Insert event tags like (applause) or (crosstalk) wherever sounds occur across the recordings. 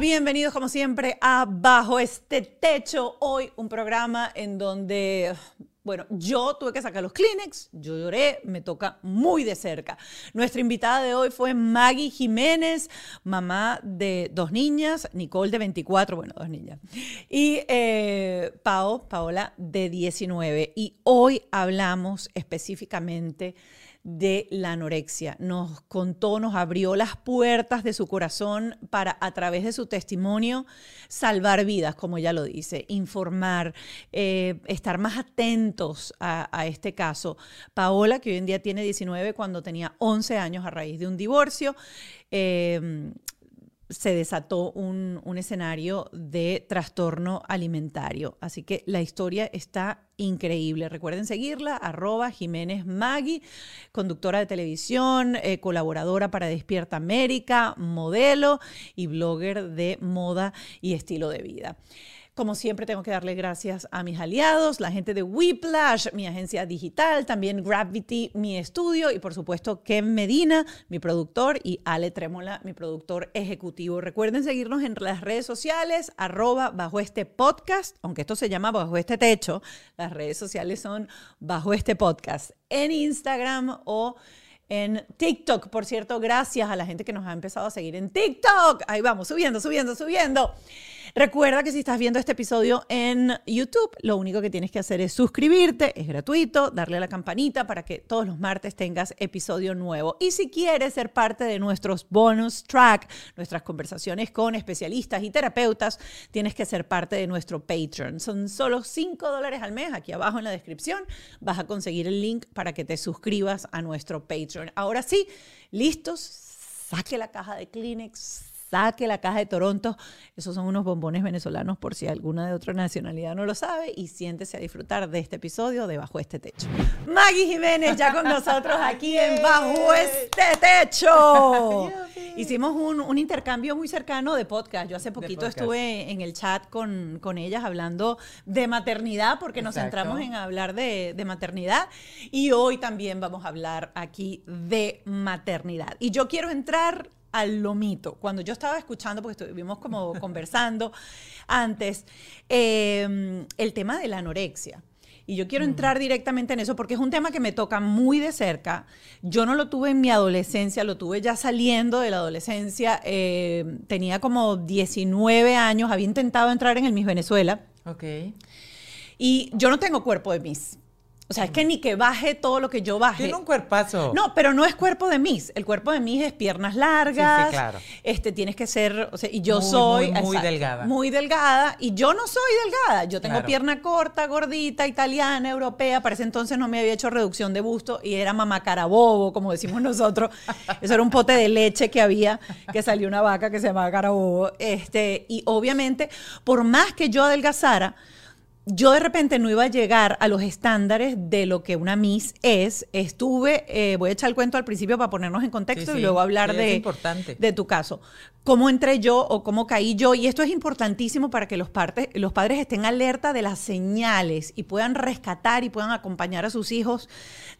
Bienvenidos como siempre a Bajo este Techo. Hoy un programa en donde, bueno, yo tuve que sacar los Kleenex, yo lloré, me toca muy de cerca. Nuestra invitada de hoy fue Maggie Jiménez, mamá de dos niñas, Nicole de 24, bueno, dos niñas, y eh, Pao, Paola de 19. Y hoy hablamos específicamente de la anorexia. Nos contó, nos abrió las puertas de su corazón para, a través de su testimonio, salvar vidas, como ella lo dice, informar, eh, estar más atentos a, este caso. Paola, que hoy en día tiene 19, cuando tenía 11 años a raíz de un divorcio, eh, se desató un, escenario de trastorno alimentario. Así que la historia está increíble. Recuerden seguirla, arroba Jiménez Magui, conductora de televisión, eh, colaboradora para Despierta América, modelo y blogger de moda y estilo de vida. Como siempre, tengo que darle gracias a mis aliados, la gente de Whiplash, mi agencia digital, también Gravity, mi estudio, y por supuesto Ken Medina, mi productor, y Ale Trémola, mi productor ejecutivo. Recuerden seguirnos en las redes sociales, arroba bajo este podcast, aunque esto se llama bajo este techo, las redes sociales son bajo este podcast, en Instagram o en TikTok. Por cierto, gracias a la gente que nos ha empezado a seguir en TikTok. Ahí vamos, subiendo, subiendo, subiendo. Recuerda que si estás viendo este episodio en YouTube, lo único que tienes que hacer es suscribirte, es gratuito, darle a la campanita para que todos los martes tengas episodio nuevo. Y si quieres ser parte de nuestros bonus track, nuestras conversaciones con especialistas y terapeutas, tienes que ser parte de nuestro Patreon. Son solo 5 dólares al mes. Aquí abajo en la descripción vas a conseguir el link para que te suscribas a nuestro Patreon. Ahora sí, listos, saque la caja de Kleenex saque la caja de Toronto. Esos son unos bombones venezolanos por si alguna de otra nacionalidad no lo sabe y siéntese a disfrutar de este episodio de Bajo este Techo. Maggie Jiménez ya con nosotros aquí en Bajo este Techo. Hicimos un, intercambio muy cercano de podcast. Yo hace poquito estuve en el chat con, con, ellas hablando de maternidad porque nos centramos en hablar de, de maternidad y hoy también vamos a hablar aquí de maternidad. Y yo quiero entrar al lomito. Cuando yo estaba escuchando, porque estuvimos como (laughs) conversando antes, em, el tema de la anorexia. Y yo quiero entrar directamente en eso porque es un tema que me toca muy de cerca. Yo no lo tuve en mi adolescencia, lo tuve ya saliendo de la adolescencia. Em, tenía como 19 años, había intentado entrar en el Miss Venezuela. Ok. Y yo no tengo cuerpo de Miss. O sea, es que ni que baje todo lo que yo baje. Tiene un cuerpazo. No, pero no es cuerpo de Miss. El cuerpo de Miss es piernas largas. Sí, sí claro. Este, tienes que ser, o sea, y yo soy... Muy, delgada. Muy delgada. Y yo no soy delgada. Yo tengo pierna corta, gordita, italiana, europea. Para ese entonces no me había hecho reducción de busto y era mamá carabobo, como decimos nosotros. (laughs) Eso era un pote de leche que había, que salió una vaca que se llamaba carabobo. Este, y obviamente, por más que yo adelgazara, yo de repente no iba a llegar a los estándares de lo que una Miss es. Estuve, eh, voy a echar el cuento al principio para ponernos en contexto Sí, y luego hablar sí, de, importante. de tu caso. Cómo entré yo o cómo caí yo. Y esto es importantísimo para que los, partes, los padres estén alerta de las señales y puedan rescatar y puedan acompañar a sus hijos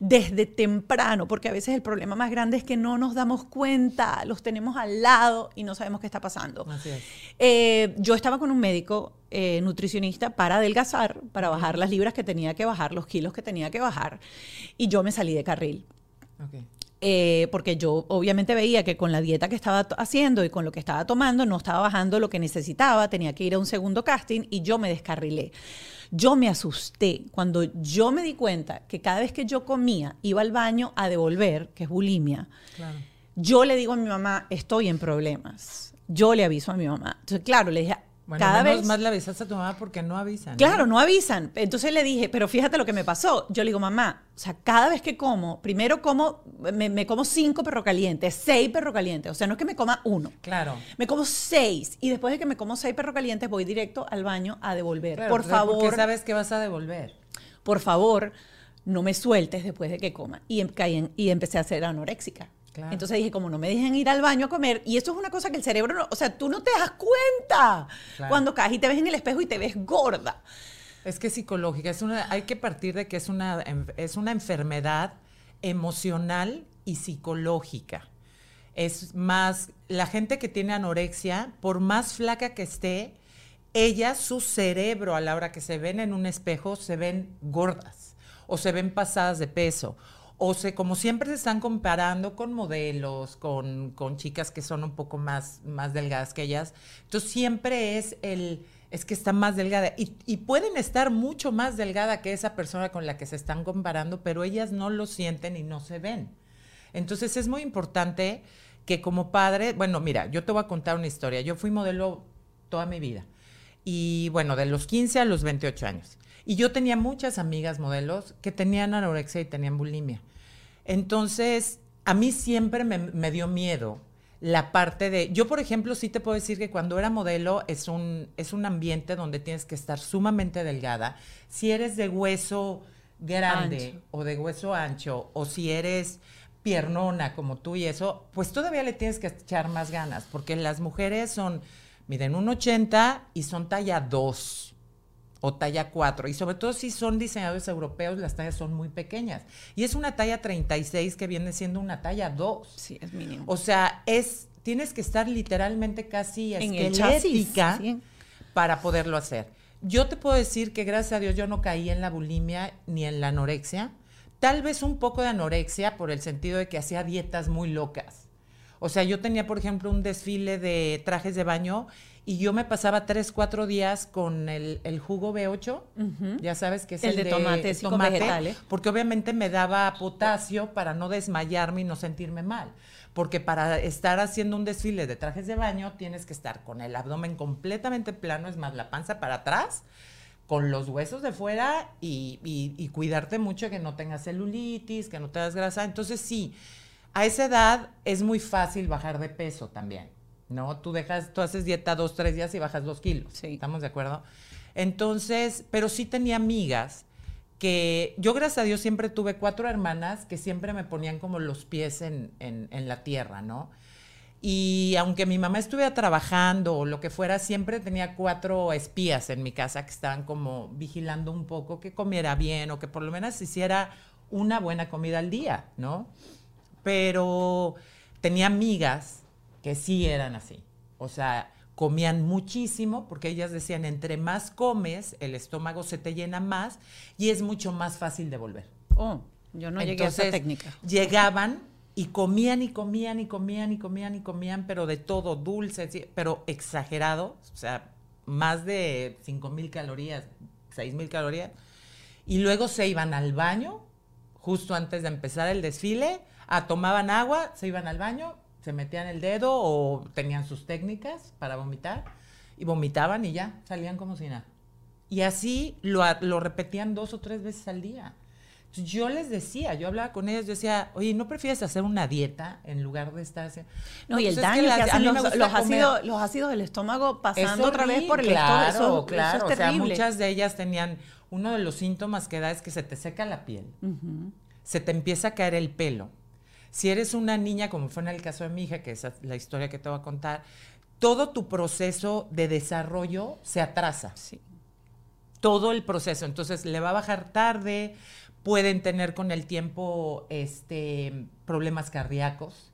desde temprano. Porque a veces el problema más grande es que no nos damos cuenta, los tenemos al lado y no sabemos qué está pasando. Así es. Eh, yo estaba con un médico eh, nutricionista para adelgazar, para bajar las libras que tenía que bajar, los kilos que tenía que bajar, y yo me salí de carril. Ok. Eh, porque yo obviamente veía que con la dieta que estaba haciendo y con lo que estaba tomando no estaba bajando lo que necesitaba, tenía que ir a un segundo casting y yo me descarrilé. Yo me asusté cuando yo me di cuenta que cada vez que yo comía iba al baño a devolver, que es bulimia, Claro. yo le digo a mi mamá, estoy en problemas. Yo le aviso a mi mamá. Entonces, claro, le dije, Bueno, cada menos vez... más le avisaste a tu mamá porque no avisan. ¿no? Claro, no avisan. Entonces le dije, pero fíjate lo que me pasó. Yo le digo, mamá, o sea, cada vez que como, primero como, me, me como cinco perro calientes, seis perro calientes. O sea, no es que me coma uno. Claro. Me como seis. Y después de que me como seis perro calientes, voy directo al baño a devolver. Claro, por favor, Porque sabes que vas a devolver. por favor, no me sueltes después de que coma. Y, em- y empecé a ser anoréxica. Claro. Entonces dije, como no me dejen ir al baño a comer, y eso es una cosa que el cerebro, no, o sea, tú no te das cuenta Claro. cuando caes y te ves en el espejo y te ves gorda. Es que es psicológica, es una, hay que partir de que es una, en- es una enfermedad emocional y psicológica. Es más, la gente que tiene anorexia, por más flaca que esté, ella, su cerebro, a la hora que se ven en un espejo, se ven gordas o se ven pasadas de peso. O se, como siempre se están comparando con modelos, con, con chicas que son un poco más, más delgadas que ellas. Entonces siempre es el, es que está más delgada. Y, y pueden estar mucho más delgada que esa persona con la que se están comparando, pero ellas no lo sienten y no se ven. Entonces es muy importante que como padre, bueno, mira, yo te voy a contar una historia. Yo fui modelo toda mi vida. Y bueno, de los 15 a los 28 años. Y yo tenía muchas amigas modelos que tenían anorexia y tenían bulimia. Entonces, a mí siempre me, me dio miedo la parte de, yo por ejemplo sí te puedo decir que cuando era modelo es un, es un ambiente donde tienes que estar sumamente delgada. Si eres de hueso grande Ancho. o de hueso ancho, o si eres piernona como tú y eso, pues todavía le tienes que echar más ganas, porque las mujeres son, miden un 80 y son talla 2 o talla 4. Y sobre todo si son diseñadores europeos, las tallas son muy pequeñas. Y es una talla 36 que viene siendo una talla 2. Sí, es mínimo. O sea, es, tienes que estar literalmente casi En el chasis, esquelética sí. para poderlo hacer. Yo te puedo decir que gracias a Dios yo no caí en la bulimia ni en la anorexia. Tal vez un poco de anorexia por el sentido de que hacía dietas muy locas. O sea, yo tenía, por ejemplo, un desfile de trajes de baño y yo me pasaba tres, cuatro días con el, el jugo B8, ya sabes que es El el, de tomates y con vegetales. porque obviamente me daba potasio para no desmayarme y no sentirme mal. Porque para estar haciendo un desfile de trajes de baño tienes que estar con el abdomen completamente plano, es más, la panza para atrás, con los huesos de fuera y, y- y cuidarte mucho que no tengas celulitis, que no tengas grasa. Entonces sí, a esa edad es muy fácil bajar de peso también, ¿no? Tú dejas, tú haces dieta dos, tres días y bajas dos kilos. Sí. ¿Estamos de acuerdo? Entonces, pero sí tenía amigas que yo gracias a Dios siempre tuve cuatro hermanas que siempre me ponían como los pies en, en- en la tierra, ¿no? Y aunque mi mamá estuviera trabajando o lo que fuera, siempre tenía cuatro espías en mi casa que estaban como vigilando un poco que comiera bien o que por lo menos hiciera una buena comida al día, ¿no? Pero tenía amigas que sí eran así. O sea, comían muchísimo porque ellas decían, entre más comes, el estómago se te llena más y es mucho más fácil de volver. Oh, yo no llegué a esa Entonces, técnica. Llegaban y comían y comían y comían y comían y comían, pero de todo, dulces, y- pero exagerado, o sea, más de 5 mil calorías, 6 mil calorías. Y luego se iban al baño, justo antes de empezar el desfile, a, tomaban agua, se iban al baño, se metían el dedo o tenían sus técnicas para vomitar y vomitaban y ya, salían como si nada. Y así lo, lo repetían dos o tres veces al día. Entonces yo les decía, yo hablaba con ellas, yo decía, oye, ¿no prefieres hacer una dieta en lugar de estar haciendo? No, y el pues es daño que, hacen los, ácidos, los ácidos del estómago pasando otra vez por el horrible, estómago. Claro, Eso, claro. eso es o sea, terrible. muchas de ellas tenían, uno de los síntomas que da es que se te seca la piel, se te empieza a caer el pelo. Si eres una niña, como fue en el caso de mi hija, que es la historia que te voy a contar, todo tu proceso de desarrollo se atrasa. Sí. Todo el proceso. Entonces le va a bajar tarde, pueden tener con el tiempo este, problemas cardíacos.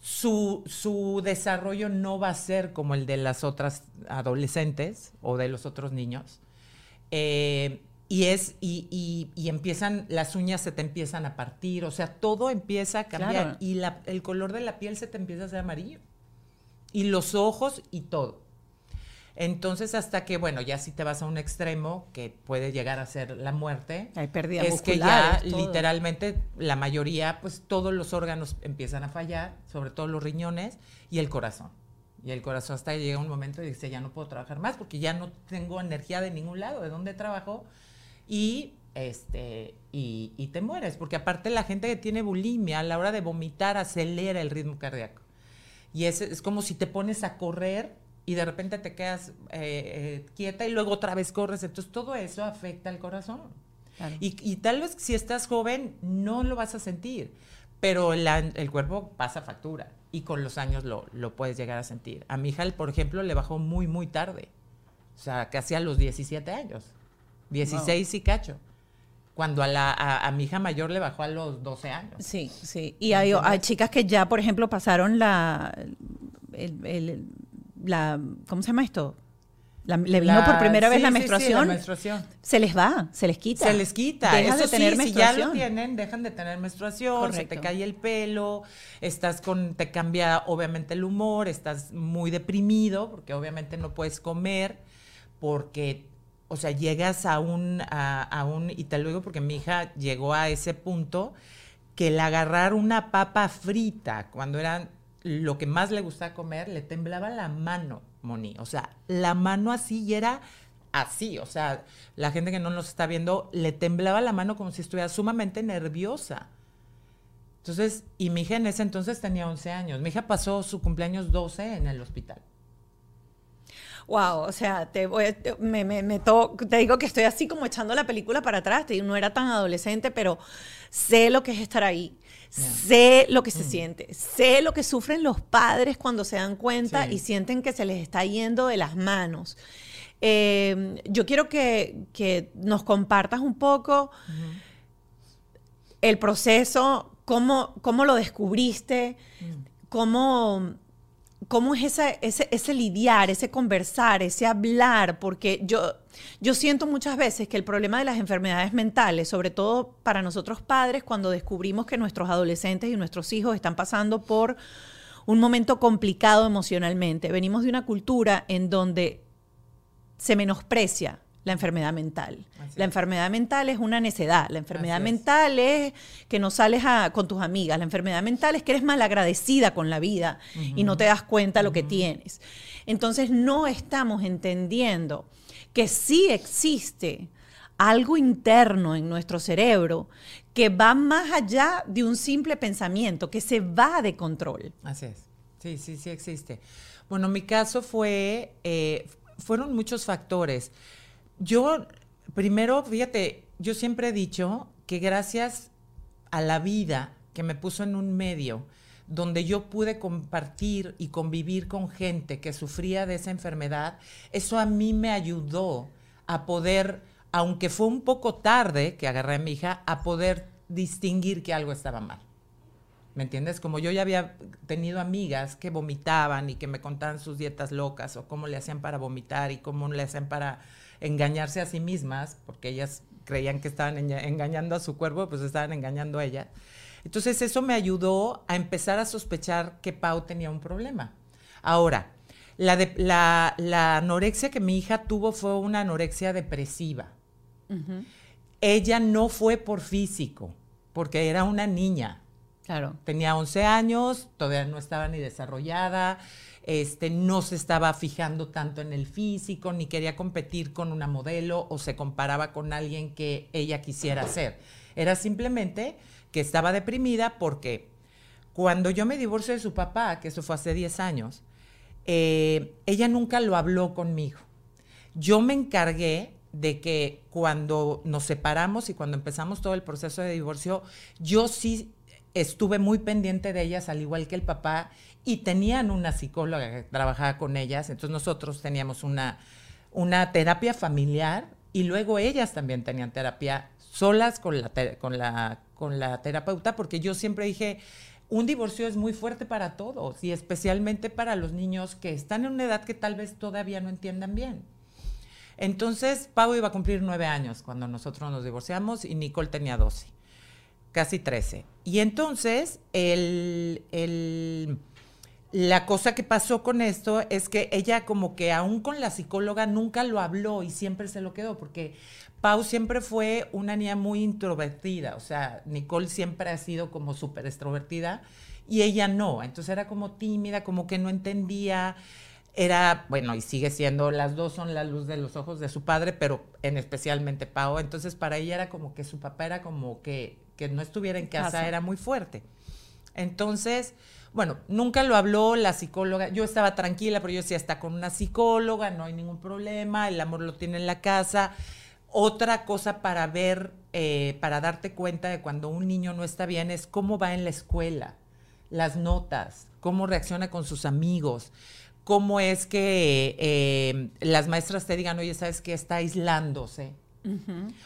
Su, su desarrollo no va a ser como el de las otras adolescentes o de los otros niños. Eh, y es, y, y- y empiezan, las uñas se te empiezan a partir, o sea, todo empieza a cambiar Claro. y la- el color de la piel se te empieza a hacer amarillo. Y los ojos y todo. Entonces, hasta que, bueno, ya si te vas a un extremo, que puede llegar a ser la muerte, Hay pérdidas es que ya todo. literalmente la mayoría, pues todos los órganos empiezan a fallar, sobre todo los riñones y el corazón. Y el corazón hasta que llega un momento y dice, ya no puedo trabajar más porque ya no tengo energía de ningún lado, de dónde trabajo. Y, este, y, y te mueres, porque aparte la gente que tiene bulimia, a la hora de vomitar, acelera el ritmo cardíaco. Y es, es como si te pones a correr y de repente te quedas eh, eh, quieta y luego otra vez corres. Entonces todo eso afecta al corazón. Claro. Y, y tal vez si estás joven no lo vas a sentir, pero la- el cuerpo pasa factura y con los años lo, lo puedes llegar a sentir. A mi hija, por ejemplo, le bajó muy, muy tarde. O sea, casi a los 17 años. 16 y cacho. Cuando a, la, a, a mi hija mayor le bajó a los 12 años. Sí, sí. Y hay, hay chicas que ya, por ejemplo, pasaron la, el- el- la ¿cómo se llama esto? La- le vino La- por primera vez sí, la sí, sí, menstruación. la menstruación. Se les va, se les quita. Se les quita. Dejas Eso de tener menstruación. Si ya lo tienen, dejan de tener menstruación, se te cae el pelo, estás con, te cambia obviamente el humor, estás muy deprimido, porque obviamente no puedes comer, porque, o sea, llegas a un, a, a un, y te lo digo porque mi hija llegó a ese punto, que el agarrar una papa frita, cuando era lo que más le gustaba comer, le temblaba la mano, Moni. O sea, la mano así y era así. O sea, la gente que no nos está viendo, le temblaba la mano como si estuviera sumamente nerviosa. Entonces, y mi hija en ese entonces tenía 11 años. Mi hija pasó su cumpleaños 12 en el hospital. Wow, o sea, te, voy te- me, me- me to- te digo que estoy así como echando la película para atrás. Te digo, no era tan adolescente, pero sé lo que es estar ahí. Sé lo que se siente. Sé lo que sufren los padres cuando se dan cuenta Sí. y sienten que se les está yendo de las manos. Eh, yo quiero que, que nos compartas un poco el proceso, cómo, cómo lo descubriste, cómo, cómo es ese, ese, ese lidiar, ese conversar, ese hablar, porque yo, yo siento muchas veces que el problema de las enfermedades mentales, sobre todo para nosotros padres, cuando descubrimos que nuestros adolescentes y nuestros hijos están pasando por un momento complicado emocionalmente, venimos de una cultura en donde se menosprecia la enfermedad mental. Así la es. enfermedad mental es una necedad. La enfermedad Así mental es que no sales a- con tus amigas. La enfermedad mental es que eres malagradecida con la vida y no te das cuenta lo que tienes. Entonces no estamos entendiendo que sí existe algo interno en nuestro cerebro que va más allá de un simple pensamiento, que se va de control. Así es. Sí, sí, sí existe. Bueno, mi caso fue, eh, fueron muchos factores. Yo, primero, fíjate, yo siempre he dicho que gracias a la vida que me puso en un medio donde yo pude compartir y convivir con gente que sufría de esa enfermedad, eso a mí me ayudó a poder, aunque fue un poco tarde que agarré a mi hija, a poder distinguir que algo estaba mal. ¿Me entiendes? Como yo ya había tenido amigas que vomitaban y que me contaban sus dietas locas o cómo le hacían para vomitar y cómo le hacían para engañarse a sí mismas, porque ellas creían que estaban enga- engañando a su cuerpo, pues estaban engañando a ella. Entonces eso me ayudó a empezar a sospechar que Pau tenía un problema. Ahora, la, de- la, la anorexia que mi hija tuvo fue una anorexia depresiva. Ella no fue por físico, porque era una niña. Claro. Tenía 11 años, todavía no estaba ni desarrollada, este, no se estaba fijando tanto en el físico, ni quería competir con una modelo o se comparaba con alguien que ella quisiera ser. Era simplemente que estaba deprimida porque cuando yo me divorcio de su papá, que eso fue hace 10 años, eh, ella nunca lo habló conmigo. Yo me encargué de que cuando nos separamos y cuando empezamos todo el proceso de divorcio, yo sí estuve muy pendiente de ellas, al igual que el papá, y tenían una psicóloga que trabajaba con ellas, entonces nosotros teníamos una, una terapia familiar y luego ellas también tenían terapia solas con la, con la, con la terapeuta, porque yo siempre dije, un divorcio es muy fuerte para todos y especialmente para los niños que están en una edad que tal vez todavía no entiendan bien. Entonces, Pau iba a cumplir nueve años cuando nosotros nos divorciamos y Nicole tenía doce, casi trece. Y entonces, el, el la cosa que pasó con esto es que ella como que aún con la psicóloga nunca lo habló y siempre se lo quedó, porque Pau siempre fue una niña muy introvertida, o sea, Nicole siempre ha sido como súper extrovertida y ella no, entonces era como tímida, como que no entendía, era, bueno, y sigue siendo, las dos son la luz de los ojos de su padre, pero en especialmente Pau, entonces para ella era como que su papá era como que, que no estuviera en casa, era muy fuerte. Entonces, bueno, nunca lo habló la psicóloga. Yo estaba tranquila, pero yo decía, está con una psicóloga, no hay ningún problema, el amor lo tiene en la casa. Otra cosa para ver, eh, para darte cuenta de cuando un niño no está bien es cómo va en la escuela, las notas, cómo reacciona con sus amigos, cómo es que eh, las maestras te digan, oye, ¿sabes qué? Está aislándose.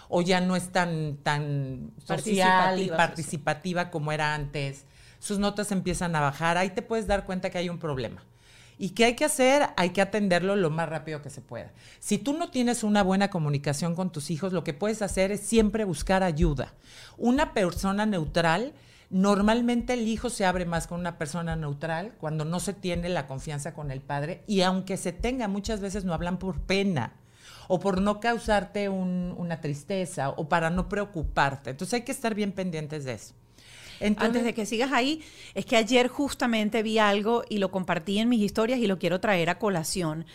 O ya no es tan, tan social y participativa como era antes sus notas empiezan a bajar, ahí te puedes dar cuenta que hay un problema. ¿Y qué hay que hacer? Hay que atenderlo lo más rápido que se pueda. Si tú no tienes una buena comunicación con tus hijos, lo que puedes hacer es siempre buscar ayuda. Una persona neutral, normalmente el hijo se abre más con una persona neutral cuando no se tiene la confianza con el padre y aunque se tenga, muchas veces no hablan por pena o por no causarte una tristeza o para no preocuparte. Entonces hay que estar bien pendientes de eso. Antes de que sigas ahí, es que ayer justamente vi algo y lo compartí en mis historias y lo quiero traer a colación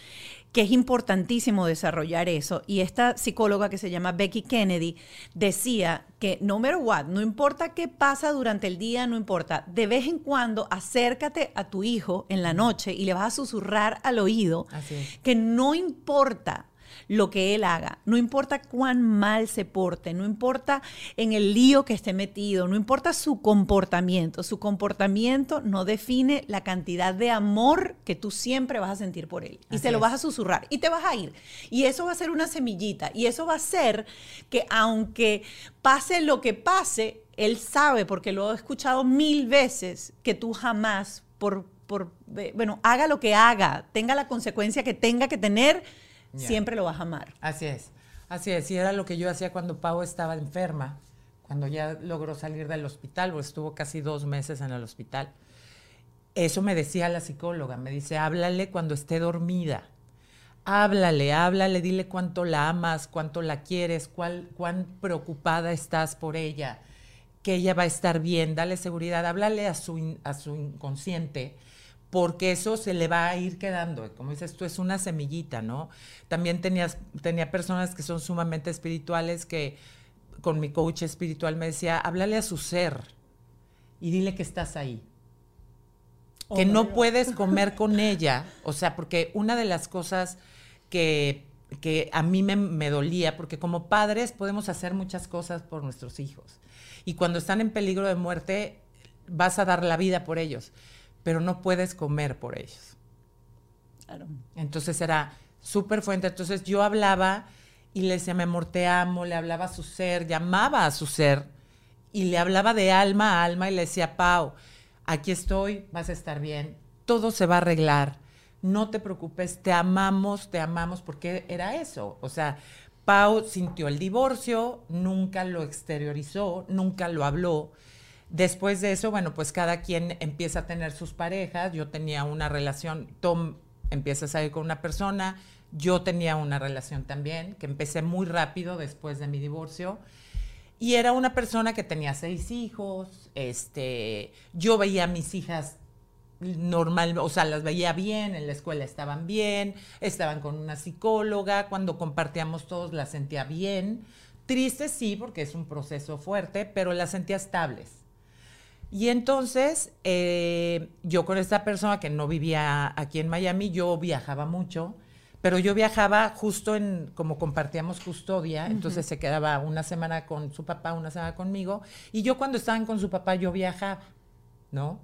que es importantísimo desarrollar eso. Y esta psicóloga que se llama Becky Kennedy decía que no matter what, no importa qué pasa durante el día, no importa, de vez en cuando acércate a tu hijo en la noche y le vas a susurrar al oído que no importa lo que él haga, no importa cuán mal se porte, no importa en el lío que esté metido, no importa su comportamiento, su comportamiento no define la cantidad de amor que tú siempre vas a sentir por él. Y se lo vas a susurrar y te vas a ir. Y eso va a ser una semillita y eso va a ser que aunque pase lo que pase, él sabe, porque lo he escuchado mil veces, que tú jamás por, por bueno, haga lo que haga, tenga la consecuencia que tenga que tener, siempre lo vas a amar. Así es, así es. Y era lo que yo hacía cuando Pau estaba enferma, cuando ya logró salir del hospital, o estuvo casi dos meses en el hospital. Eso me decía la psicóloga, me dice, háblale cuando esté dormida. Háblale, háblale, dile cuánto la amas, cuánto la quieres, cuál, cuán preocupada estás por ella, que ella va a estar bien, dale seguridad, háblale a su, a su inconsciente porque eso se le va a ir quedando. Como dices tú, es una semillita, ¿no? También tenías, tenía personas que son sumamente espirituales que con mi coach espiritual me decía, háblale a su ser y dile que estás ahí. que no puedes (laughs) comer con ella. O sea, porque una de las cosas que, que a mí me, me dolía, porque como padres podemos hacer muchas cosas por nuestros hijos. Y cuando están en peligro de muerte, vas a dar la vida por ellos pero no puedes comer por ellos. Claro. Entonces era súper fuerte. Entonces yo hablaba y le decía, mi amor, te amo, le hablaba a su ser, llamaba a su ser y le hablaba de alma a alma y le decía, Pau, aquí estoy, vas a estar bien, todo se va a arreglar, no te preocupes, te amamos, te amamos, porque era eso. O sea, Pau sintió el divorcio, nunca lo exteriorizó, nunca lo habló Después de eso, bueno, pues cada quien empieza a tener sus parejas. Yo tenía una relación, Tom empieza a salir con una persona, yo tenía una relación también, que empecé muy rápido después de mi divorcio. Y era una persona que tenía seis hijos, este, yo veía a mis hijas normal, o sea, las veía bien, en la escuela estaban bien, estaban con una psicóloga, cuando compartíamos todos las sentía bien Tristes sí, porque es un proceso fuerte, pero las sentía estables. Y entonces, eh, yo con esta persona que no vivía aquí en Miami, yo viajaba mucho, pero yo viajaba justo en, como compartíamos custodia, entonces se quedaba una semana con su papá, una semana conmigo, y yo cuando estaban con su papá, yo viajaba, ¿no?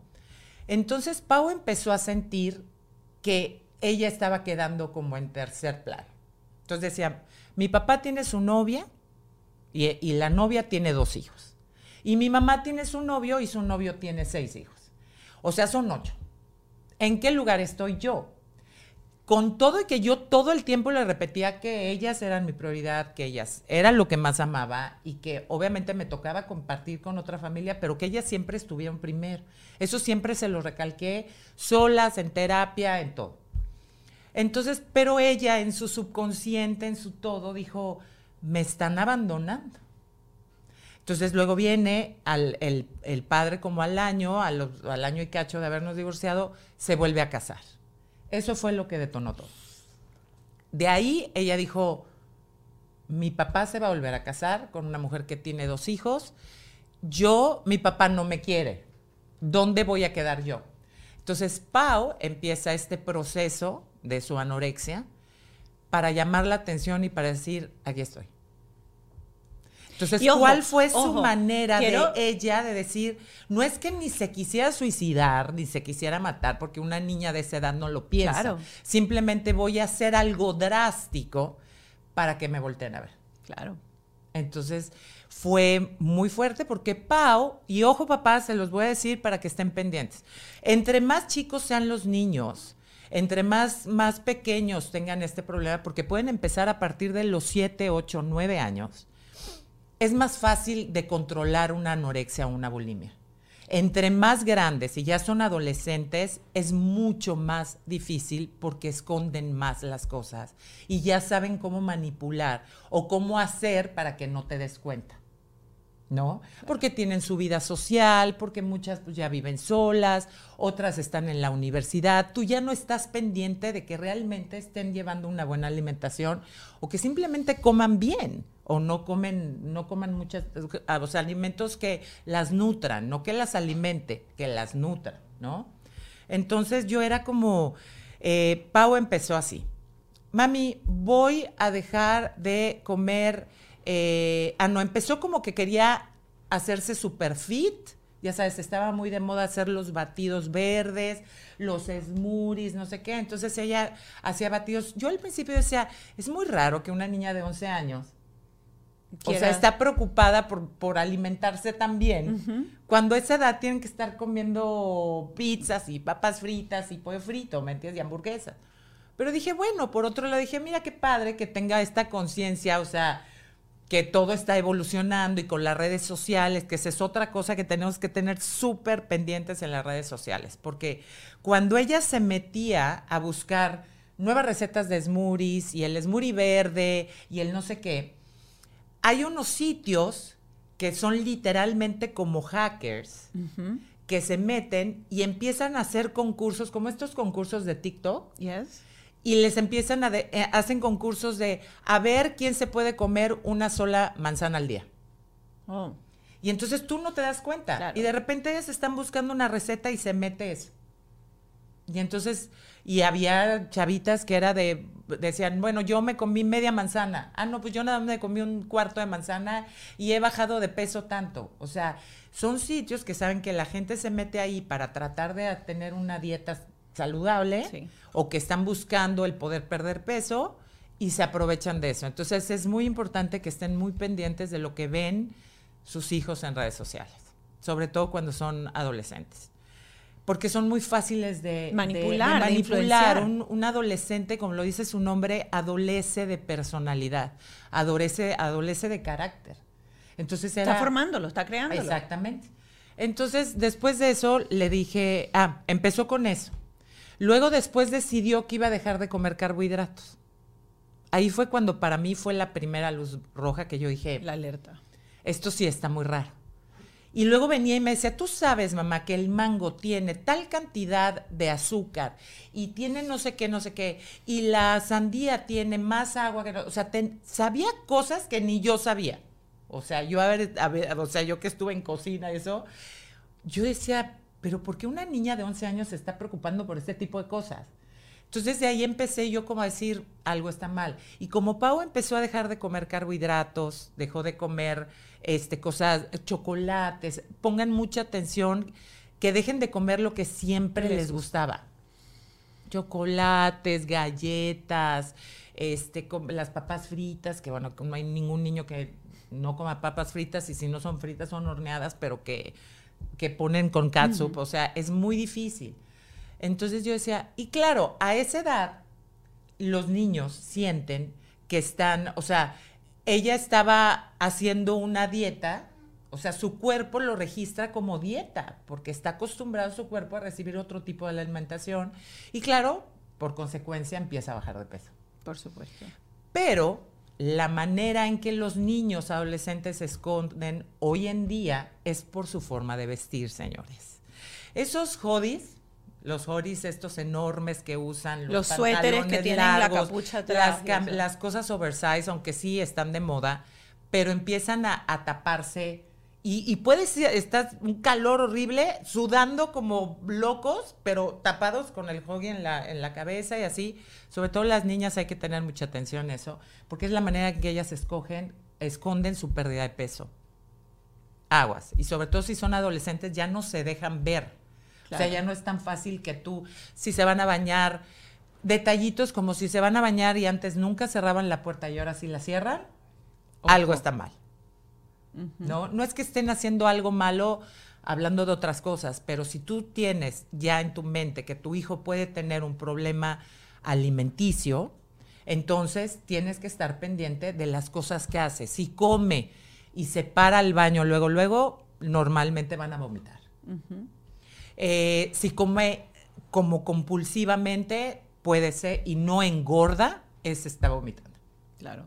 Entonces, Pau empezó a sentir que ella estaba quedando como en tercer plano. Entonces decía, mi papá tiene su novia y, y la novia tiene dos hijos. Y mi mamá tiene su novio y su novio tiene seis hijos. O sea, son ocho. ¿En qué lugar estoy yo? Con todo y que yo todo el tiempo le repetía que ellas eran mi prioridad, que ellas eran lo que más amaba y que obviamente me tocaba compartir con otra familia, pero que ellas siempre estuvieron primero. Eso siempre se lo recalqué solas, en terapia, en todo. Entonces, pero ella en su subconsciente, en su todo, dijo, me están abandonando. Entonces luego viene al, el, el padre como al año, al, al año y cacho de habernos divorciado, se vuelve a casar. Eso fue lo que detonó todo. De ahí ella dijo, mi papá se va a volver a casar con una mujer que tiene dos hijos, yo, mi papá no me quiere, ¿dónde voy a quedar yo? Entonces Pau empieza este proceso de su anorexia para llamar la atención y para decir, aquí estoy. Entonces, Y ojo, ¿cuál fue su ojo, manera quiero- de ella de decir, no es que ni se quisiera suicidar, ni se quisiera matar, porque una niña de esa edad no lo piensa. Claro. Simplemente voy a hacer algo drástico para que me volteen a ver. Claro. Entonces fue muy fuerte porque Pau, y ojo papás, se los voy a decir para que estén pendientes, entre más chicos sean los niños, entre más, más pequeños tengan este problema, porque pueden empezar a partir de los 7, 8, 9 años, es más fácil de controlar una anorexia o una bulimia. Entre más grandes y ya son adolescentes, es mucho más difícil porque esconden más las cosas y ya saben cómo manipular o cómo hacer para que no te des cuenta. ¿No? Porque tienen su vida social, porque muchas pues, ya viven solas, otras están en la universidad. Tú ya no estás pendiente de que realmente estén llevando una buena alimentación o que simplemente coman bien o no comen, no coman muchas, o sea, alimentos que las nutran, no que las alimente, que las nutran, ¿no? Entonces yo era como, eh, Pau empezó así, mami, voy a dejar de comer, eh, ah, no, empezó como que quería hacerse super fit, ya sabes, estaba muy de moda hacer los batidos verdes, los smoothies, no sé qué, entonces ella hacía batidos, yo al principio decía, es muy raro que una niña de 11 años o sea, está preocupada por, por alimentarse también. Cuando a esa edad tienen que estar comiendo pizzas y papas fritas y pollo frito, ¿me entiendes? Y hamburguesas. Pero dije, bueno, por otro lado dije, mira qué padre que tenga esta conciencia, o sea, que todo está evolucionando y con las redes sociales, que esa es otra cosa que tenemos que tener súper pendientes en las redes sociales, porque cuando ella se metía a buscar nuevas recetas de smoothies y el smoothie verde y el no sé qué, hay unos sitios que son literalmente como hackers que se meten y empiezan a hacer concursos, como estos concursos de TikTok, Yes. y les empiezan a, de- eh, hacen concursos de a ver quién se puede comer una sola manzana al día. Oh. Y entonces tú no te das cuenta. Claro. Y de repente ellas están buscando una receta y se mete eso. Y entonces, y había chavitas que era de, decían, bueno, yo me comí media manzana. Ah, no, pues yo nada más me comí un cuarto de manzana y he bajado de peso tanto. O sea, son sitios que saben que la gente se mete ahí para tratar de tener una dieta saludable Sí. o que están buscando el poder perder peso y se aprovechan de eso. Entonces es muy importante que estén muy pendientes de lo que ven sus hijos en redes sociales, sobre todo cuando son adolescentes. Porque son muy fáciles de Manipular, de de manipular. Un, un adolescente, como lo dice su nombre, adolece de personalidad, adolece, adolece de carácter. Entonces era, Está formándolo, está creándolo. Exactamente. Entonces, después de eso, le dije, ah, empezó con eso. Luego, después decidió que iba a dejar de comer carbohidratos. Ahí fue cuando para mí fue la primera luz roja que yo dije, La alerta. esto sí está muy raro. Y luego venía y me decía, tú sabes, mamá, que el mango tiene tal cantidad de azúcar y tiene no sé qué, no sé qué, y la sandía tiene más agua que... no-". O sea, ten- sabía cosas que ni yo sabía. O sea, yo a ver, a o sea, yo que estuve en cocina eso, yo decía, pero ¿por qué una niña de 11 años se está preocupando por este tipo de cosas? Entonces de ahí empecé yo como a decir, algo está mal. Y como Pau empezó a dejar de comer carbohidratos, dejó de comer este, cosas, chocolates, pongan mucha atención, que dejen de comer lo que siempre les, gustaba. Chocolates, galletas, este, las papas fritas, que bueno, no hay ningún niño que no coma papas fritas y si no son fritas son horneadas, pero que, que ponen con catsup, o sea, es muy difícil. Entonces yo decía, y claro, a esa edad los niños sienten que están, o sea, ella estaba haciendo una dieta, o sea, su cuerpo lo registra como dieta, porque está acostumbrado su cuerpo a recibir otro tipo de alimentación, y claro, por consecuencia empieza a bajar de peso. Por supuesto. Pero la manera en que los niños adolescentes se esconden hoy en día es por su forma de vestir, señores. Esos hodis los horis estos enormes que usan, los, suéteres que tienen la capucha atrás. Las, cosas oversize, aunque sí están de moda, pero empiezan a, taparse. Y, y puedes estar un calor horrible, sudando como locos, pero tapados con el hoodie en la, en la cabeza y así. Sobre todo las niñas hay que tener mucha atención en eso, porque es la manera que ellas escogen, esconden su pérdida de peso. Aguas. Y sobre todo si son adolescentes, ya no se dejan ver o sea, ya no es tan fácil que tú, si se van a bañar, detallitos como si se van a bañar y antes nunca cerraban la puerta y ahora sí la cierran, algo está mal. ¿No? No es que estén haciendo algo malo hablando de otras cosas, pero si tú tienes ya en tu mente que tu hijo puede tener un problema alimenticio, entonces tienes que estar pendiente de las cosas que hace. Si come y se para al baño luego, luego, normalmente van a vomitar. Eh, si come como compulsivamente, puede ser, y no engorda, es está vomitando. Claro.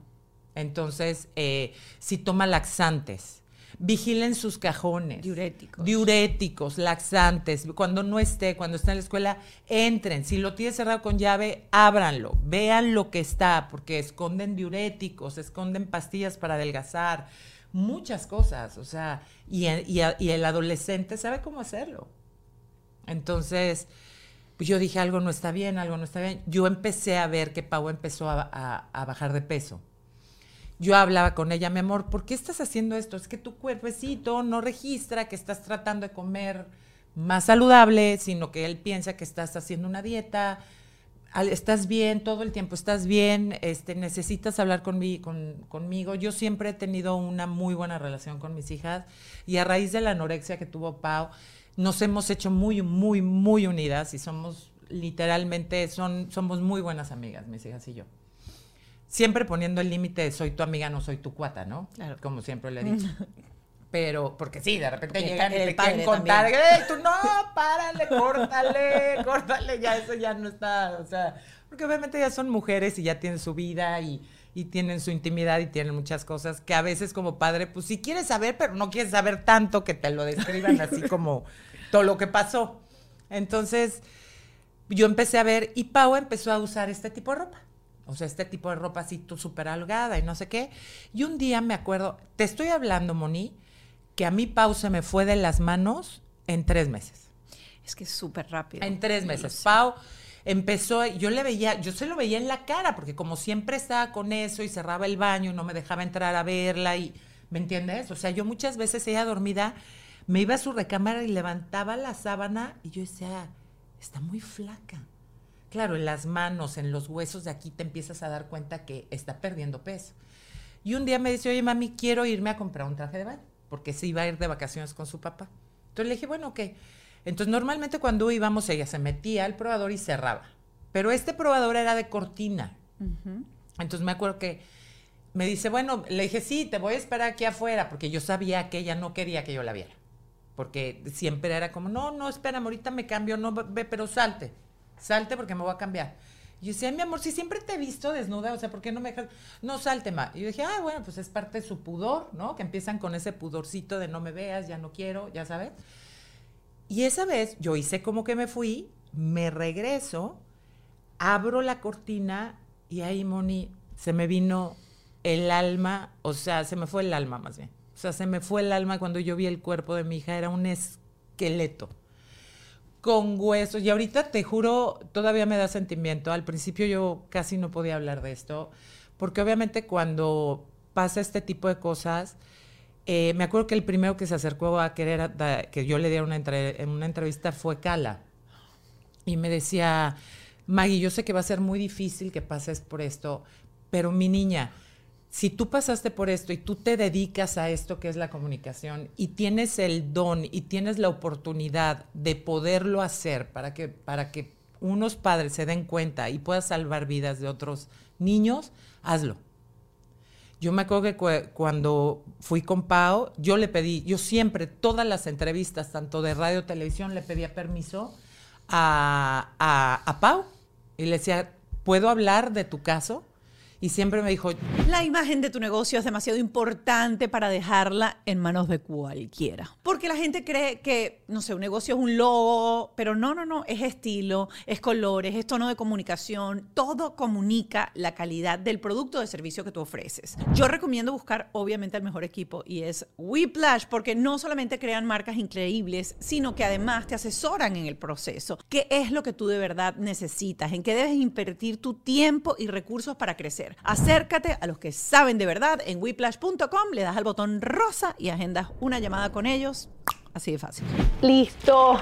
Entonces, eh, si toma laxantes, vigilen sus cajones. Diuréticos. Diuréticos, laxantes. Cuando no esté, cuando esté en la escuela, entren. Si lo tiene cerrado con llave, ábranlo. Vean lo que está, porque esconden diuréticos, esconden pastillas para adelgazar, muchas cosas. O sea, y el adolescente sabe cómo hacerlo. Entonces, pues yo dije, algo no está bien, algo no está bien. Yo empecé a ver que Pau empezó a, bajar de peso. Yo hablaba con ella, mi amor, ¿por qué estás haciendo esto? Es que tu cuerpecito no registra que estás tratando de comer más saludable, sino que él piensa que estás haciendo una dieta, estás bien, todo el tiempo estás bien, este, necesitas hablar conmigo. Yo siempre he tenido una muy buena relación con mis hijas y a raíz de la anorexia que tuvo Pau, nos hemos hecho muy, muy, muy unidas y somos literalmente, son, somos muy buenas amigas, mis hijas y yo. Siempre poniendo el límite de soy tu amiga, no soy tu cuata, ¿no? Claro. Como siempre le he (laughs) dicho. Pero, porque sí, de repente llegan y te quieren contar, ¡Ey, tú no, párale, córtale, (laughs) córtale, ya eso ya no está, o sea, porque obviamente ya son mujeres y ya tienen su vida y, y tienen su intimidad y tienen muchas cosas que a veces como padre, pues sí quieres saber, pero no quieres saber tanto que te lo describan (laughs) así como todo lo que pasó. Entonces, yo empecé a ver y Pau empezó a usar este tipo de ropa. O sea, este tipo de ropa así súper holgada y no sé qué. Y un día me acuerdo, te estoy hablando, Moni, que a mí Pau se me fue de las manos en tres meses. Es que es súper rápido. En tres meses. Pau empezó, yo le veía, yo se lo veía en la cara, porque como siempre estaba con eso y cerraba el baño y no me dejaba entrar a verla y, ¿me entiendes? O sea, yo muchas veces ella dormida me iba a su recámara y levantaba la sábana y yo decía, está muy flaca. Claro, en las manos, en los huesos de aquí te empiezas a dar cuenta que está perdiendo peso. Y un día me dice, oye, mami, quiero irme a comprar un traje de baño, porque se iba a ir de vacaciones con su papá. Entonces le dije, bueno, ok. Entonces normalmente cuando íbamos ella se metía al probador y cerraba. Pero este probador era de cortina. Entonces me acuerdo que me dice, bueno, le dije, sí, te voy a esperar aquí afuera, porque yo sabía que ella no quería que yo la viera porque siempre era como, no, no, espérame, ahorita me cambio, no, ve, pero salte, salte porque me voy a cambiar. Y yo decía, mi amor, si siempre te he visto desnuda, o sea, ¿por qué no me dejas? No, salte más. Y yo dije, ah, bueno, pues es parte de su pudor, ¿no? Que empiezan con ese pudorcito de no me veas, ya no quiero, ya sabes. Y esa vez yo hice como que me fui, me regreso, abro la cortina y ahí, Moni, se me vino el alma, o sea, se me fue el alma más bien. O sea, se me fue el alma cuando yo vi el cuerpo de mi hija, era un esqueleto con huesos. Y ahorita te juro, todavía me da sentimiento. Al principio yo casi no podía hablar de esto, porque obviamente cuando pasa este tipo de cosas, eh, me acuerdo que el primero que se acercó a querer que yo le diera una, en una entrevista fue Cala. Y me decía, Maggie, yo sé que va a ser muy difícil que pases por esto, pero mi niña, si tú pasaste por esto y tú te dedicas a esto que es la comunicación y tienes el don y tienes la oportunidad de poderlo hacer para que, para que unos padres se den cuenta y puedas salvar vidas de otros niños, hazlo. Yo me acuerdo que cuando fui con Pau, yo le pedí, yo siempre, todas las entrevistas, tanto de radio, televisión, le pedía permiso a, a, a Pau y le decía, ¿puedo hablar de tu caso? Y siempre me dijo... La imagen de tu negocio es demasiado importante para dejarla en manos de cualquiera. Porque la gente cree que, no sé, un negocio es un logo, pero no, no, no, es estilo, es colores, es tono de comunicación, todo comunica la calidad del producto o de servicio que tú ofreces. Yo recomiendo buscar obviamente el mejor equipo y es Whiplash porque no solamente crean marcas increíbles, sino que además te asesoran en el proceso. ¿Qué es lo que tú de verdad necesitas? ¿En qué debes invertir tu tiempo y recursos para crecer? Acércate a los que saben de verdad en whiplash.com, le das al botón rosa y agendas una llamada con ellos. Así de fácil. Listo.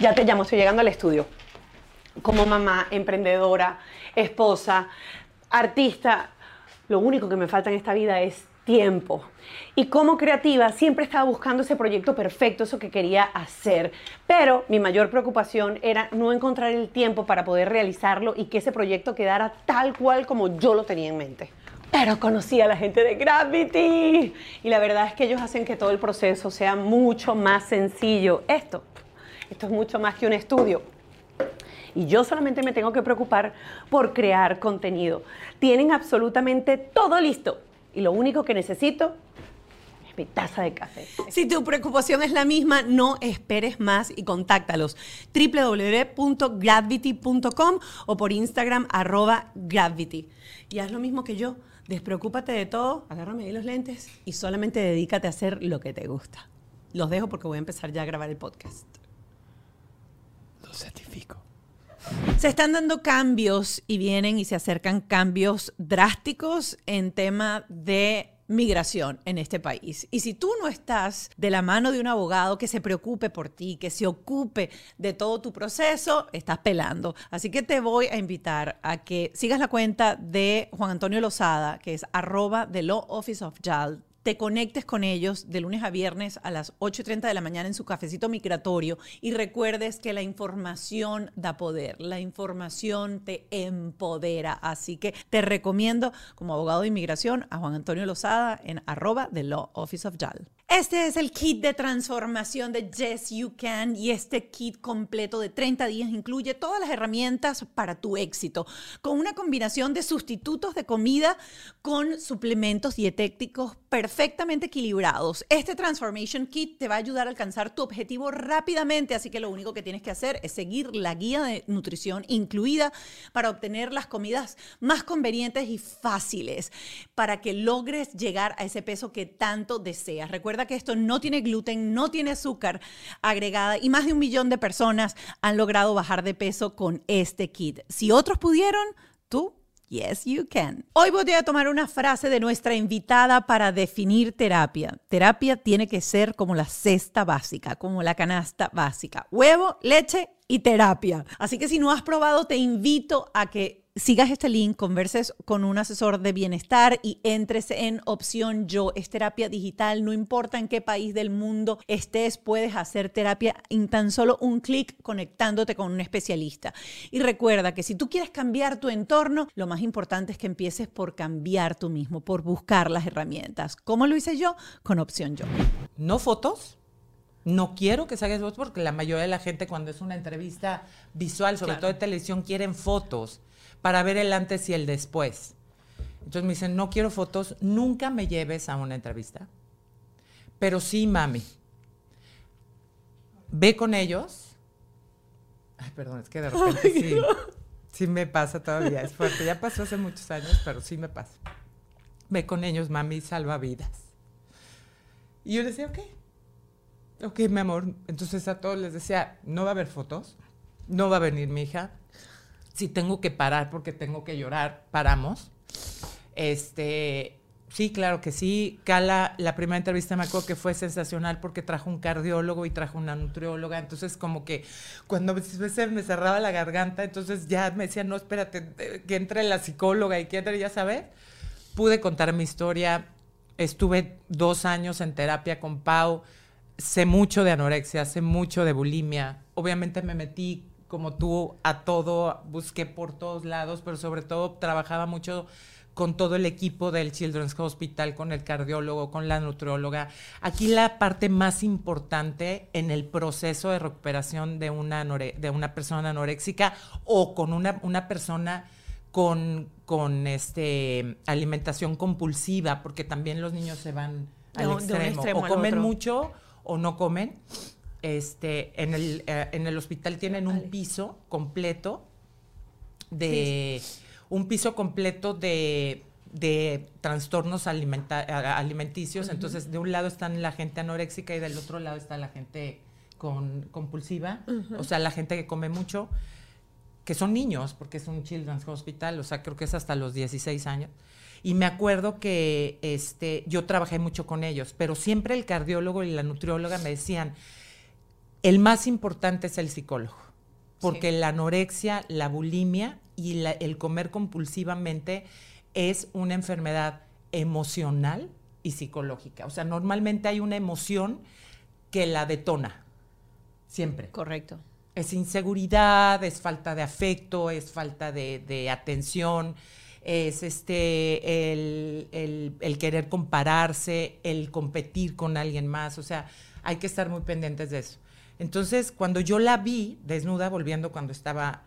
Ya te llamo, estoy llegando al estudio. Como mamá, emprendedora, esposa, artista, lo único que me falta en esta vida es tiempo. Y como creativa siempre estaba buscando ese proyecto perfecto, eso que quería hacer. Pero mi mayor preocupación era no encontrar el tiempo para poder realizarlo y que ese proyecto quedara tal cual como yo lo tenía en mente. Pero conocí a la gente de Gravity y la verdad es que ellos hacen que todo el proceso sea mucho más sencillo. Esto, esto es mucho más que un estudio. Y yo solamente me tengo que preocupar por crear contenido. Tienen absolutamente todo listo y lo único que necesito es mi taza de café. Si tu preocupación es la misma, no esperes más y contáctalos www.gravity.com o por Instagram arroba gravity. Y haz lo mismo que yo. Despreocúpate de todo, agárrame ahí los lentes y solamente dedícate a hacer lo que te gusta. Los dejo porque voy a empezar ya a grabar el podcast. Lo certifico. Se están dando cambios y vienen y se acercan cambios drásticos en tema de migración en este país. Y si tú no estás de la mano de un abogado que se preocupe por ti, que se ocupe de todo tu proceso, estás pelando. Así que te voy a invitar a que sigas la cuenta de Juan Antonio Lozada, que es arroba the Law Office of JAL te conectes con ellos de lunes a viernes a las 8.30 de la mañana en su cafecito migratorio y recuerdes que la información da poder, la información te empodera. Así que te recomiendo como abogado de inmigración a Juan Antonio Lozada en arroba the Law Office of JAL. Este es el kit de transformación de Yes You Can y este kit completo de 30 días incluye todas las herramientas para tu éxito, con una combinación de sustitutos de comida con suplementos dietéticos perfectamente equilibrados. Este Transformation Kit te va a ayudar a alcanzar tu objetivo rápidamente, así que lo único que tienes que hacer es seguir la guía de nutrición incluida para obtener las comidas más convenientes y fáciles para que logres llegar a ese peso que tanto deseas. Recuerda que esto no tiene gluten, no tiene azúcar agregada y más de un millón de personas han logrado bajar de peso con este kit. Si otros pudieron, tú Yes, you can. Hoy voy a tomar una frase de nuestra invitada para definir terapia. Terapia tiene que ser como la cesta básica, como la canasta básica. Huevo, leche y terapia. Así que si no has probado, te invito a que sigas este link, converses con un asesor de bienestar y entres en opción yo. Es terapia digital, no importa en qué país del mundo estés, puedes hacer terapia en tan solo un clic conectándote con un especialista. Y recuerda que si tú quieres cambiar tu entorno, lo más importante es que empieces por cambiar tú mismo, por buscar las herramientas. ¿Cómo lo hice yo? Con opción yo. No fotos. No quiero que salgas fotos porque la mayoría de la gente cuando es una entrevista visual, sobre todo de televisión, quieren fotos para ver el antes y el después. Entonces me dicen, no quiero fotos, nunca me lleves a una entrevista. Pero sí, mami. Ve con ellos. Ay, perdón, es que de repente sí, sí me pasa todavía. Es fuerte. Ya pasó hace muchos años, pero sí me pasa. ve con ellos, mami, salva vidas. Y yo decía, ok, ok, mi amor. Entonces a todos les decía, no va a haber fotos, no va a venir mi hija. Si tengo que parar porque tengo que llorar, paramos. Este, sí, claro que sí. Cala, la primera entrevista me acuerdo que fue sensacional porque trajo un cardiólogo y trajo una nutrióloga. Entonces, como que cuando se me cerraba la garganta, entonces ya me decía, no, espérate, eh, que entre la psicóloga y que entre, ya sabes. Pude contar mi historia. Estuve dos años en terapia con Pau. Sé mucho de anorexia, sé mucho de bulimia. Obviamente me metí como tú a todo, busqué por todos lados, pero sobre todo trabajaba mucho con todo el equipo del Children's Hospital, con el cardiólogo, con la nutrióloga. Aquí la parte más importante en el proceso de recuperación de una, de una persona anoréxica o con una, una persona con, con este, alimentación compulsiva, porque también los niños se van al extremo. extremo o comen mucho o no comen. Este, en, el, eh, en el hospital tienen un piso completo de un piso completo de, de trastornos alimenta- alimenticios. Entonces, de un lado están la gente anoréxica y del otro lado está la gente con compulsiva, o sea, la gente que come mucho, que son niños, porque es un Children's Hospital, o sea, creo que es hasta los 16 años. Y me acuerdo que este, yo trabajé mucho con ellos, pero siempre el cardiólogo y la nutrióloga me decían, el más importante es el psicólogo, porque la anorexia, la bulimia y la- el comer compulsivamente es una enfermedad emocional y psicológica. O sea, normalmente hay una emoción que la detona, siempre. Correcto. Es inseguridad, es falta de afecto, es falta de, de atención, es este el, el- el querer compararse, el competir con alguien más. O sea, hay que estar muy pendientes de eso. Entonces, cuando yo la vi desnuda, volviendo cuando estaba,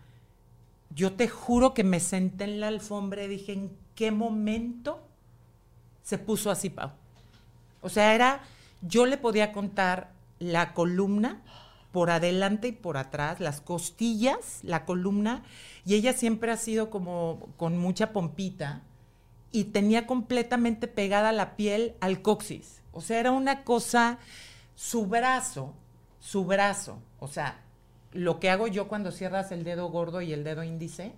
yo te juro que me senté en la alfombra y dije, ¿en qué momento se puso así, Pau? O sea, era, yo le podía contar la columna por adelante y por atrás, las costillas, la columna, y ella siempre ha sido como con mucha pompita y tenía completamente pegada la piel al coxis. O sea, era una cosa, su brazo, su brazo, o sea, lo que hago yo cuando cierras el dedo gordo y el dedo índice,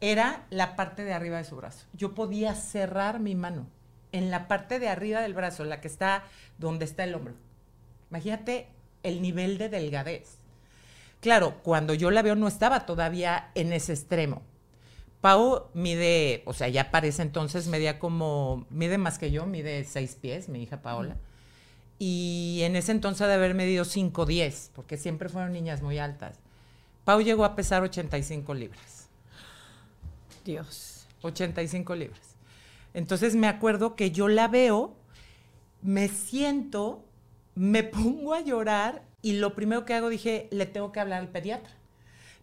era la parte de arriba de su brazo. Yo podía cerrar mi mano en la parte de arriba del brazo, la que está donde está el hombro. Imagínate el nivel de delgadez. Claro, cuando yo la veo no estaba todavía en ese extremo. Pau mide, o sea, ya parece entonces medía como, mide más que yo, mide seis pies, mi hija Paola. Y en ese entonces de haber medido 5 10, porque siempre fueron niñas muy altas. Pau llegó a pesar 85 libras. Dios. 85 libras. Entonces me acuerdo que yo la veo, me siento, me (laughs) pongo a llorar y lo primero que hago dije, le tengo que hablar al pediatra.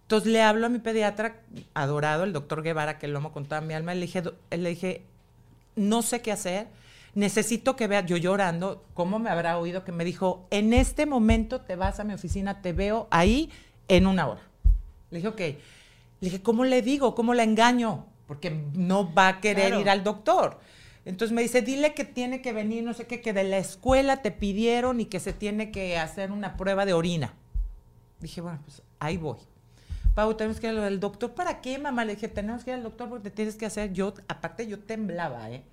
Entonces le hablo a mi pediatra adorado, el doctor Guevara, que lo amo con toda mi alma, y le dije, "Do- le dije, no sé qué hacer, necesito que vea, yo llorando, ¿cómo me habrá oído que me dijo, en este momento te vas a mi oficina, te veo ahí en una hora? Le dije, ok. Le dije, ¿cómo le digo? ¿Cómo la engaño? Porque no va a querer Claro. ir al doctor. Entonces me dice, dile que tiene que venir, no sé qué, que de la escuela te pidieron y que se tiene que hacer una prueba de orina. Dije, bueno, pues ahí voy. Pau, tenemos que ir al doctor. ¿Para qué, mamá? Le dije, tenemos que ir al doctor porque te tienes que hacer. Yo, aparte, yo temblaba, ¿eh?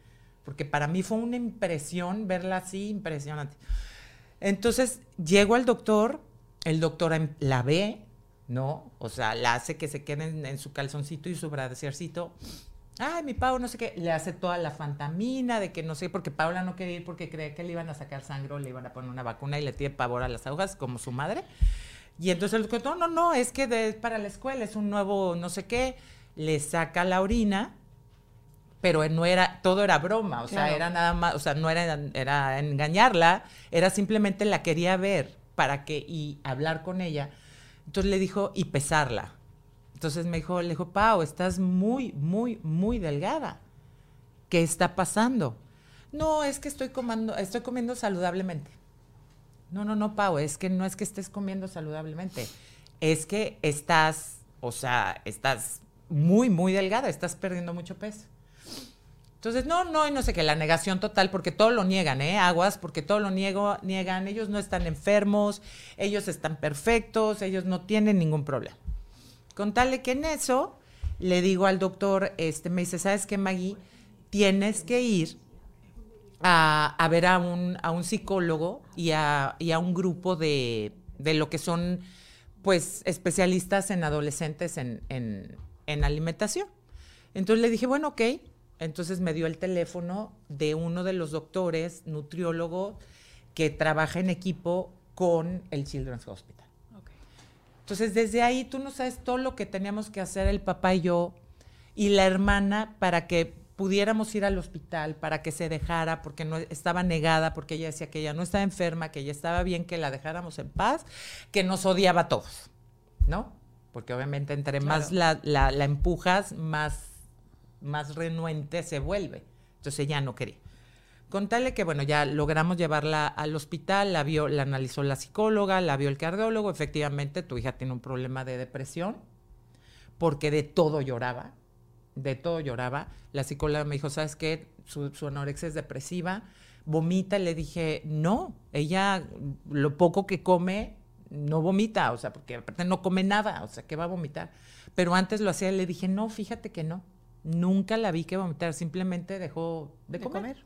Porque para mí fue una impresión verla así, impresionante. Entonces, llego al doctor, el doctor em- la ve, ¿no? O sea, la hace que se quede en, su calzoncito y su brasiercito. Ay, mi Pau, no sé qué. Le hace toda la fantamina de que no sé, porque Paula no quería ir porque creía que le iban a sacar sangre le iban a poner una vacuna y le tiene pavor a las agujas, como su madre. Y entonces el doctor, no, no, no, es que es para la escuela, es un nuevo no sé qué. Le saca la orina, pero no era, todo era broma, o sea, era nada más, o sea, no era, era engañarla, era simplemente la quería ver para que, y hablar con ella. Entonces le dijo, y pesarla. Entonces me dijo, le dijo, Pau, estás muy, muy, muy delgada. ¿Qué está pasando? No, es que estoy comiendo, estoy comiendo saludablemente. No, no, no, Pau, es que no es que estés comiendo saludablemente. Es que estás, o sea, estás muy, muy delgada, estás perdiendo mucho peso. Entonces, no, no, y no sé qué, la negación total, porque todo lo niegan, ¿eh? Aguas, porque todo lo niego, niegan. Ellos no están enfermos, ellos están perfectos, ellos no tienen ningún problema. Con tal de que en eso le digo al doctor, este, me dice, ¿sabes qué, Maggie? Tienes que ir a, a ver a un, a un psicólogo y a, y a un grupo de, de lo que son, pues, especialistas en adolescentes en, en, en alimentación. Entonces le dije, bueno, ok. Entonces me dio el teléfono de uno de los doctores, nutriólogo, que trabaja en equipo con el Children's Hospital. Entonces, desde ahí tú no sabes todo lo que teníamos que hacer el papá y yo y la hermana para que pudiéramos ir al hospital, para que se dejara, porque no estaba negada, porque ella decía que ella no estaba enferma, que ella estaba bien, que la dejáramos en paz, que nos odiaba a todos, ¿no? Porque obviamente entre más la, la- la empujas, más, más renuente se vuelve. Entonces ella no quería. Contarle que, bueno, ya logramos llevarla al hospital, la vio, la analizó la psicóloga, la vio el cardiólogo, efectivamente tu hija tiene un problema de depresión, porque de todo lloraba, de todo lloraba. La psicóloga me dijo, ¿sabes qué? Su, su anorexia es depresiva, vomita, le dije, no, ella lo poco que come no vomita, o sea, porque aparte no come nada, o sea, que va a vomitar. Pero antes lo hacía le dije, no, fíjate que no, nunca la vi que vomitar, simplemente dejó de, De comer. comer.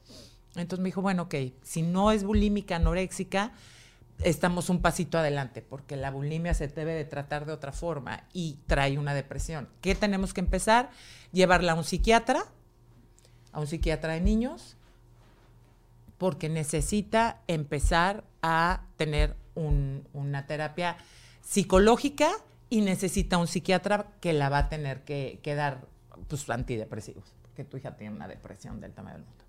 Entonces me dijo, bueno, ok, si no es bulímica, anoréxica, estamos un pasito adelante, porque la bulimia se debe de tratar de otra forma y trae una depresión. ¿Qué tenemos que empezar? Llevarla a un psiquiatra, a un psiquiatra de niños, porque necesita empezar a tener un- una terapia psicológica y necesita un psiquiatra que la va a tener que, que dar pues, antidepresivos, porque tu hija tiene una depresión del tamaño del mundo.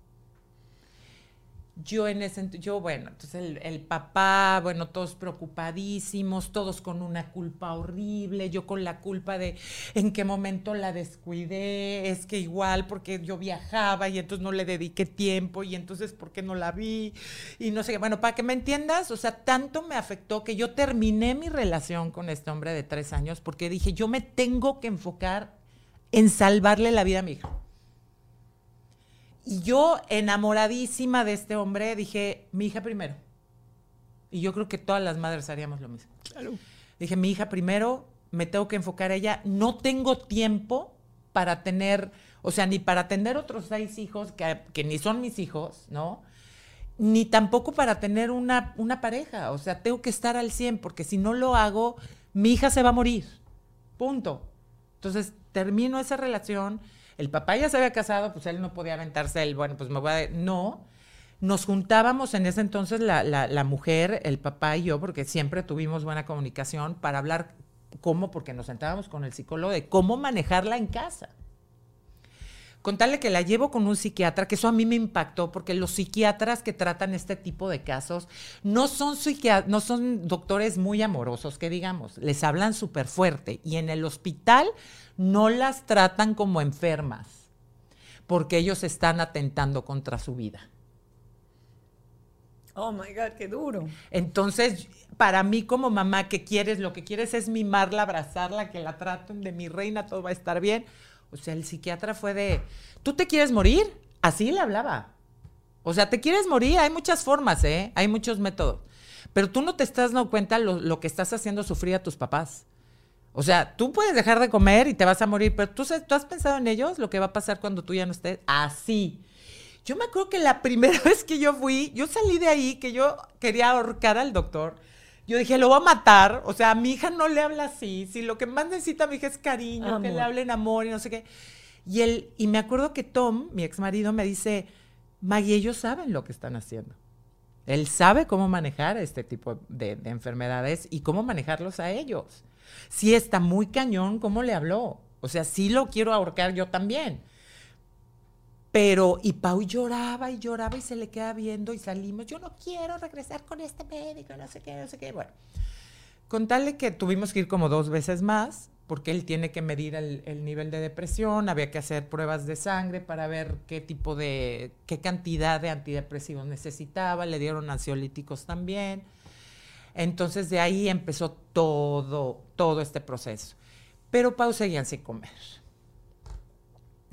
Yo en ese, yo bueno, entonces el, el papá, bueno, todos preocupadísimos, todos con una culpa horrible, yo con la culpa de en qué momento la descuidé, es que igual porque yo viajaba y entonces no le dediqué tiempo y entonces por qué no la vi y no sé qué, bueno, para que me entiendas, o sea, tanto me afectó que yo terminé mi relación con este hombre de tres años porque dije, yo me tengo que enfocar en salvarle la vida a mi hija. Y yo, enamoradísima de este hombre, dije, mi hija primero. Y yo creo que todas las madres haríamos lo mismo. Dije, mi hija primero, me tengo que enfocar a ella. No tengo tiempo para tener, o sea, ni para tener otros seis hijos, que, que ni son mis hijos, ¿no? Ni tampoco para tener una, una pareja. O sea, tengo que estar al 100, porque si no lo hago, mi hija se va a morir. Punto. Entonces, termino esa relación. El papá ya se había casado, pues él no podía aventarse el, bueno, pues me voy a... No. Nos juntábamos en ese entonces la, la- la mujer, el papá y yo, porque siempre tuvimos buena comunicación para hablar cómo, porque nos sentábamos con el psicólogo de cómo manejarla en casa. Contarle que la llevo con un psiquiatra, que eso a mí me impactó, porque los psiquiatras que tratan este tipo de casos no son, no son doctores muy amorosos, que digamos, les hablan súper fuerte y en el hospital no las tratan como enfermas, porque ellos están atentando contra su vida. Oh my God, qué duro. Entonces, para mí como mamá, que quieres? Lo que quieres es mimarla, abrazarla, que la traten de mi reina, todo va a estar bien. O sea, el psiquiatra fue de, ¿tú te quieres morir? Así le hablaba. O sea, ¿te quieres morir? Hay muchas formas, ¿eh? Hay muchos métodos. Pero tú no te estás dando cuenta lo, que estás haciendo sufrir a tus papás. O sea, tú puedes dejar de comer y te vas a morir, pero ¿tú, ¿tú has pensado en ellos? Lo que va a pasar cuando tú ya no estés así. Yo me acuerdo que la (laughs) primera vez que yo fui, yo salí de ahí, que yo quería ahorcar al doctor. Yo dije, lo voy a matar. O sea, a mi hija no le habla así. Si lo que más necesita mi hija es cariño, que le hablen amor y no sé qué. Y, él, y me acuerdo que Tom, mi ex marido, me dice, Maggie, ellos saben lo que están haciendo. Él sabe cómo manejar este tipo de, de enfermedades y cómo manejarlos a ellos. Sí está muy cañón cómo le habló. O sea, sí lo quiero ahorcar yo también. Pero, y Pau lloraba y lloraba y se le queda viendo y salimos. Yo no quiero regresar con este médico, no sé qué, no sé qué. Bueno, con tal de que tuvimos que ir como dos veces más, porque él tiene que medir el, el nivel de depresión, había que hacer pruebas de sangre para ver qué tipo de, qué cantidad de antidepresivos necesitaba, le dieron ansiolíticos también. Entonces de ahí empezó todo, todo este proceso. Pero Pau seguía sin comer.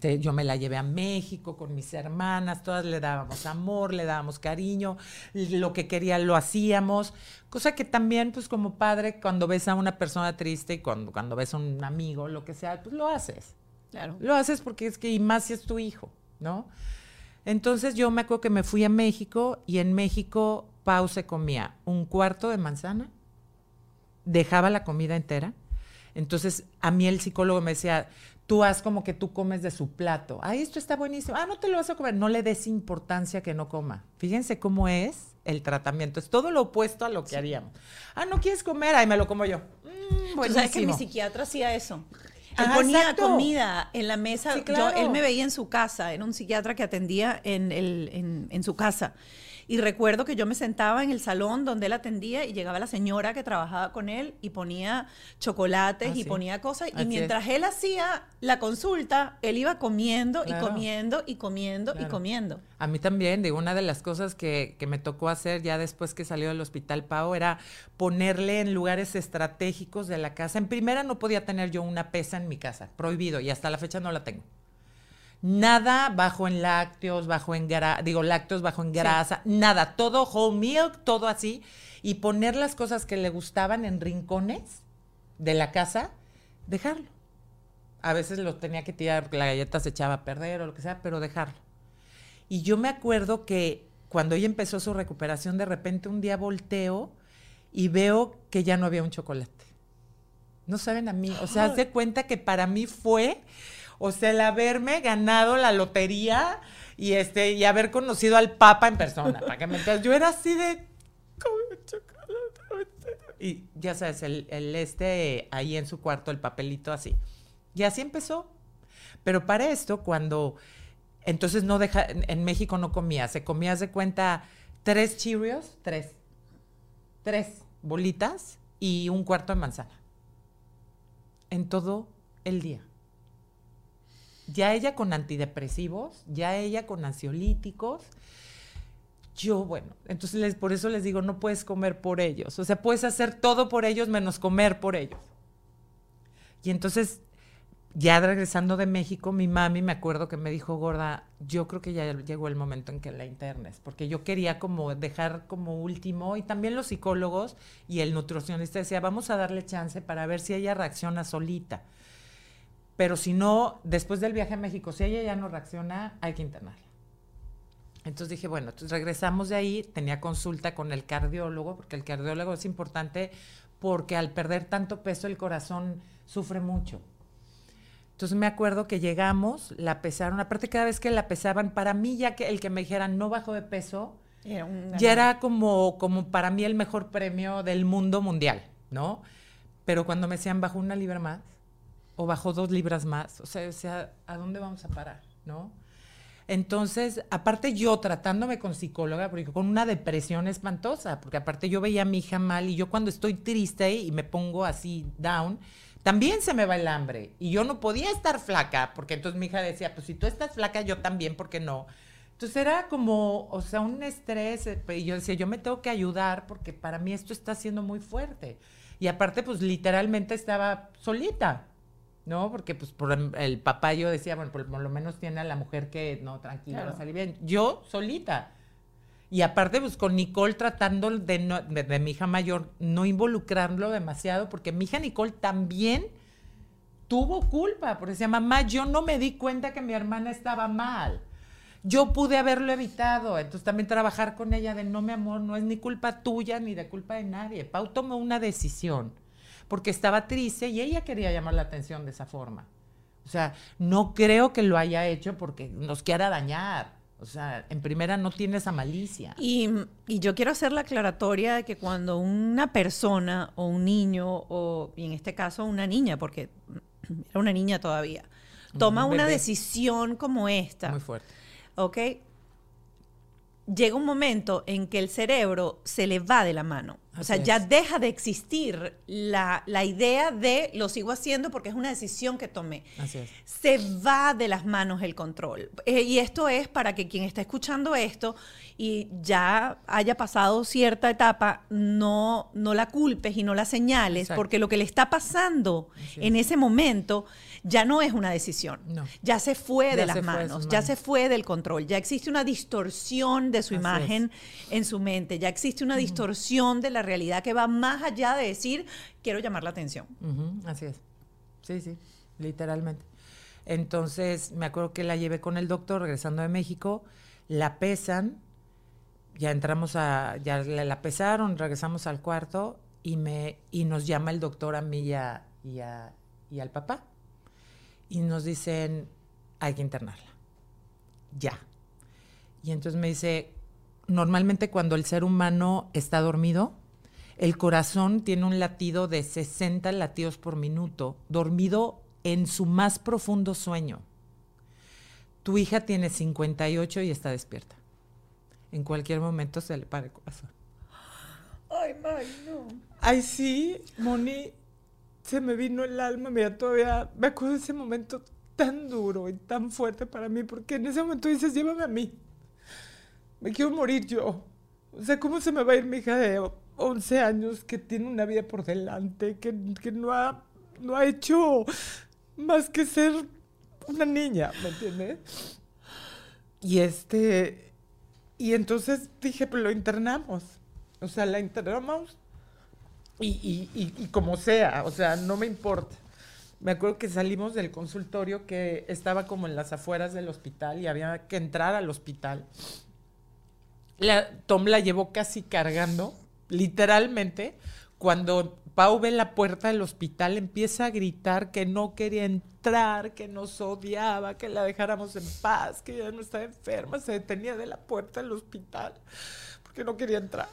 Este, yo me la llevé a México con mis hermanas, todas le dábamos amor, le dábamos cariño, lo que quería lo hacíamos, cosa que también, pues como padre, cuando ves a una persona triste y cuando, cuando ves a un amigo, lo que sea, pues lo haces. Claro. Lo haces porque es que, y más si es tu hijo, ¿no? Entonces yo me acuerdo que me fui a México y en México Pau se comía un cuarto de manzana, dejaba la comida entera. Entonces a mí el psicólogo me decía, tú haz como que tú comes de su plato. Ah, esto está buenísimo. Ah, no te lo vas a comer. No le des importancia que no coma. Fíjense cómo es el tratamiento. Es todo lo opuesto a lo que haríamos. Ah, no quieres comer, ahí me lo como yo. Mm, Tú sabes que mi buenísimo. psiquiatra hacía eso. Él Ah, ponía exacto. comida en la mesa. Sí, Yo- claro. él me veía en su casa, era un psiquiatra que atendía en, el, en, en su casa. Y recuerdo que yo me sentaba en el salón donde él atendía y llegaba la señora que trabajaba con él y ponía chocolates Ah, y ponía cosas. Y mientras él hacía la consulta, él iba comiendo Claro. y comiendo y comiendo y comiendo. A mí también, digo, una de las cosas que, que me tocó hacer ya después que salió del hospital Pau era ponerle en lugares estratégicos de la casa. En primera no podía tener yo una pesa en mi casa, prohibido, y hasta la fecha no la tengo. Nada bajo en lácteos, bajo en grasa, digo, lácteos bajo en grasa, nada, todo whole milk, todo así, y poner las cosas que le gustaban en rincones de la casa, dejarlo. A veces lo tenía que tirar porque la galleta se echaba a perder o lo que sea, pero dejarlo. Y yo me acuerdo que cuando ella empezó su recuperación, de repente un día volteo y veo que ya no había un chocolate. No saben a mí, o sea, haz de (gasps) cuenta que para mí fue, o sea, el haberme ganado la lotería y este y haber conocido al Papa en persona, para que me. Yo era así de y ya sabes, el, este ahí en su cuarto, el papelito así. Y así empezó. Pero para esto, cuando entonces no deja, en, México no comía, se comía, de cuenta, tres Cheerios, tres, tres bolitas y un cuarto de manzana. En todo el día. Ya ella con antidepresivos, ya ella con ansiolíticos. Yo, bueno, entonces por eso les digo, no puedes comer por ellos. O sea, puedes hacer todo por ellos menos comer por ellos. Y entonces, ya regresando de México, mi mami me acuerdo que me dijo, gorda, yo creo que ya llegó el momento en que la internes, porque yo quería como dejar como último, y también los psicólogos y el nutricionista decía, vamos a darle chance para ver si ella reacciona solita. Pero si no, después del viaje a México, si ella ya no reacciona, hay que internarla. Entonces dije, bueno, entonces regresamos de ahí, tenía consulta con el cardiólogo, porque el cardiólogo es importante porque al perder tanto peso el corazón sufre mucho. Entonces me acuerdo que llegamos, la pesaron, aparte cada vez que la pesaban, para mí ya que el que me dijeran no bajó de peso, Era ya era como, como para mí el mejor premio del mundo mundial, ¿no? Pero cuando me decían bajó una libra más o bajó dos libras más, o sea, o sea, ¿a dónde vamos a parar, no? Entonces, aparte yo tratándome con psicóloga, porque con una depresión espantosa, porque aparte yo veía a mi hija mal y yo cuando estoy triste y me pongo así down, también se me va el hambre. Y yo no podía estar flaca, porque entonces mi hija decía, pues si tú estás flaca, yo también, ¿por qué no? Entonces era como, o sea, un estrés. eh, Y yo decía, yo me tengo que ayudar porque para mí esto está siendo muy fuerte. Y aparte, pues literalmente estaba solita, ¿no? Porque pues por el- el papá yo decía, bueno, por, por lo menos tiene a la mujer que, no, tranquila, va Claro. a salir bien. Yo solita. Y aparte, pues con Nicole tratando de, no- de, de mi hija mayor, no involucrarlo demasiado, porque mi hija Nicole también tuvo culpa, porque decía, mamá, yo no me di cuenta que mi hermana estaba mal. Yo pude haberlo evitado. Entonces también trabajar con ella de no, mi amor, no es ni culpa tuya ni de culpa de nadie. Pau tomó una decisión porque estaba triste y ella quería llamar la atención de esa forma. O sea, no creo que lo haya hecho porque nos quiera dañar. O sea, en primera no tiene esa malicia. Y, y yo quiero hacer la aclaratoria de que cuando una persona o un niño, o y en este caso una niña, porque (clears throat) era una niña todavía, toma Un una decisión como esta, Muy fuerte. ¿ok? Llega un momento en que el cerebro se le va de la mano. O sea, ya deja de existir la, la idea de lo sigo haciendo porque es una decisión que tomé. Así es. Se va de las manos el control. Eh, y esto es para que quien está escuchando esto y ya haya pasado cierta etapa, no, no la culpes y no la señales, Exacto. porque lo que le está pasando en ese momento ya no es una decisión. No. Ya se fue Ya de las manos, ya se fue del control, ya existe una distorsión de su Así imagen en su mente, ya existe una distorsión de la realidad que va más allá de decir, quiero llamar la atención. Así es. Sí, sí, literalmente. Entonces, me acuerdo que la llevé con el doctor regresando de México, la pesan, ya entramos a, ya la, pesaron, regresamos al cuarto y me, y nos llama el doctor a mí y, y a- y al papá. Y nos dicen, hay que internarla. Ya. Y entonces me dice, normalmente cuando el ser humano está dormido, el corazón tiene un latido de 60 latidos por minuto, dormido en su más profundo sueño. Tu hija tiene 58 y está despierta. En cualquier momento se le para el corazón. Ay, May, no. Ay, sí, Moni, se me vino el alma. Mira, todavía me acuerdo de ese momento tan duro y tan fuerte para mí, porque en ese momento dices, llévame a mí. Me quiero morir yo. O sea, ¿cómo se me va a ir mi hija de 11 años que tiene una vida por delante, que, que no, ha, no ha hecho más que ser una niña, ¿me entiendes? Y este, y entonces dije, pues lo internamos. O sea, la internamos y, y, y, y como sea, o sea, no me importa. Me acuerdo que salimos del consultorio que estaba como en las afueras del hospital y había que entrar al hospital. La, Tom la llevó casi cargando, literalmente. Cuando Pau ve la puerta del hospital, empieza a gritar que no quería entrar, que nos odiaba, que la dejáramos en paz, que ella no estaba enferma, se detenía de la puerta del hospital porque no quería entrar.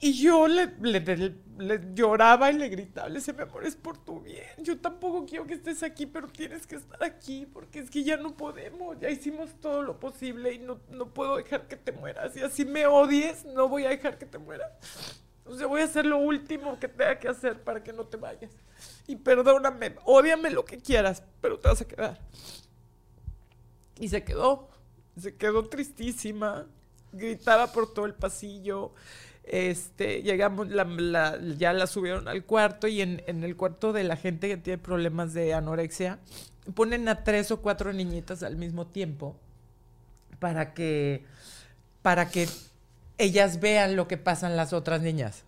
Y yo le, le- le- le lloraba y le gritaba, le decía, mi amor, es por tu bien. Yo tampoco quiero que estés aquí, pero tienes que estar aquí, porque es que ya no podemos, ya hicimos todo lo posible y no, no puedo dejar que te mueras. Y así me odies, no voy a dejar que te mueras. O sea, voy a hacer lo último que tenga que hacer para que no te vayas. Y perdóname, ódiame lo que quieras, pero te vas a quedar. Y se quedó, se quedó tristísima, gritaba por todo el pasillo. Este, llegamos, ya la subieron al cuarto y en, en el cuarto de la gente que tiene problemas de anorexia, ponen a tres o cuatro niñitas al mismo tiempo para que, para que ellas vean lo que pasan las otras niñas.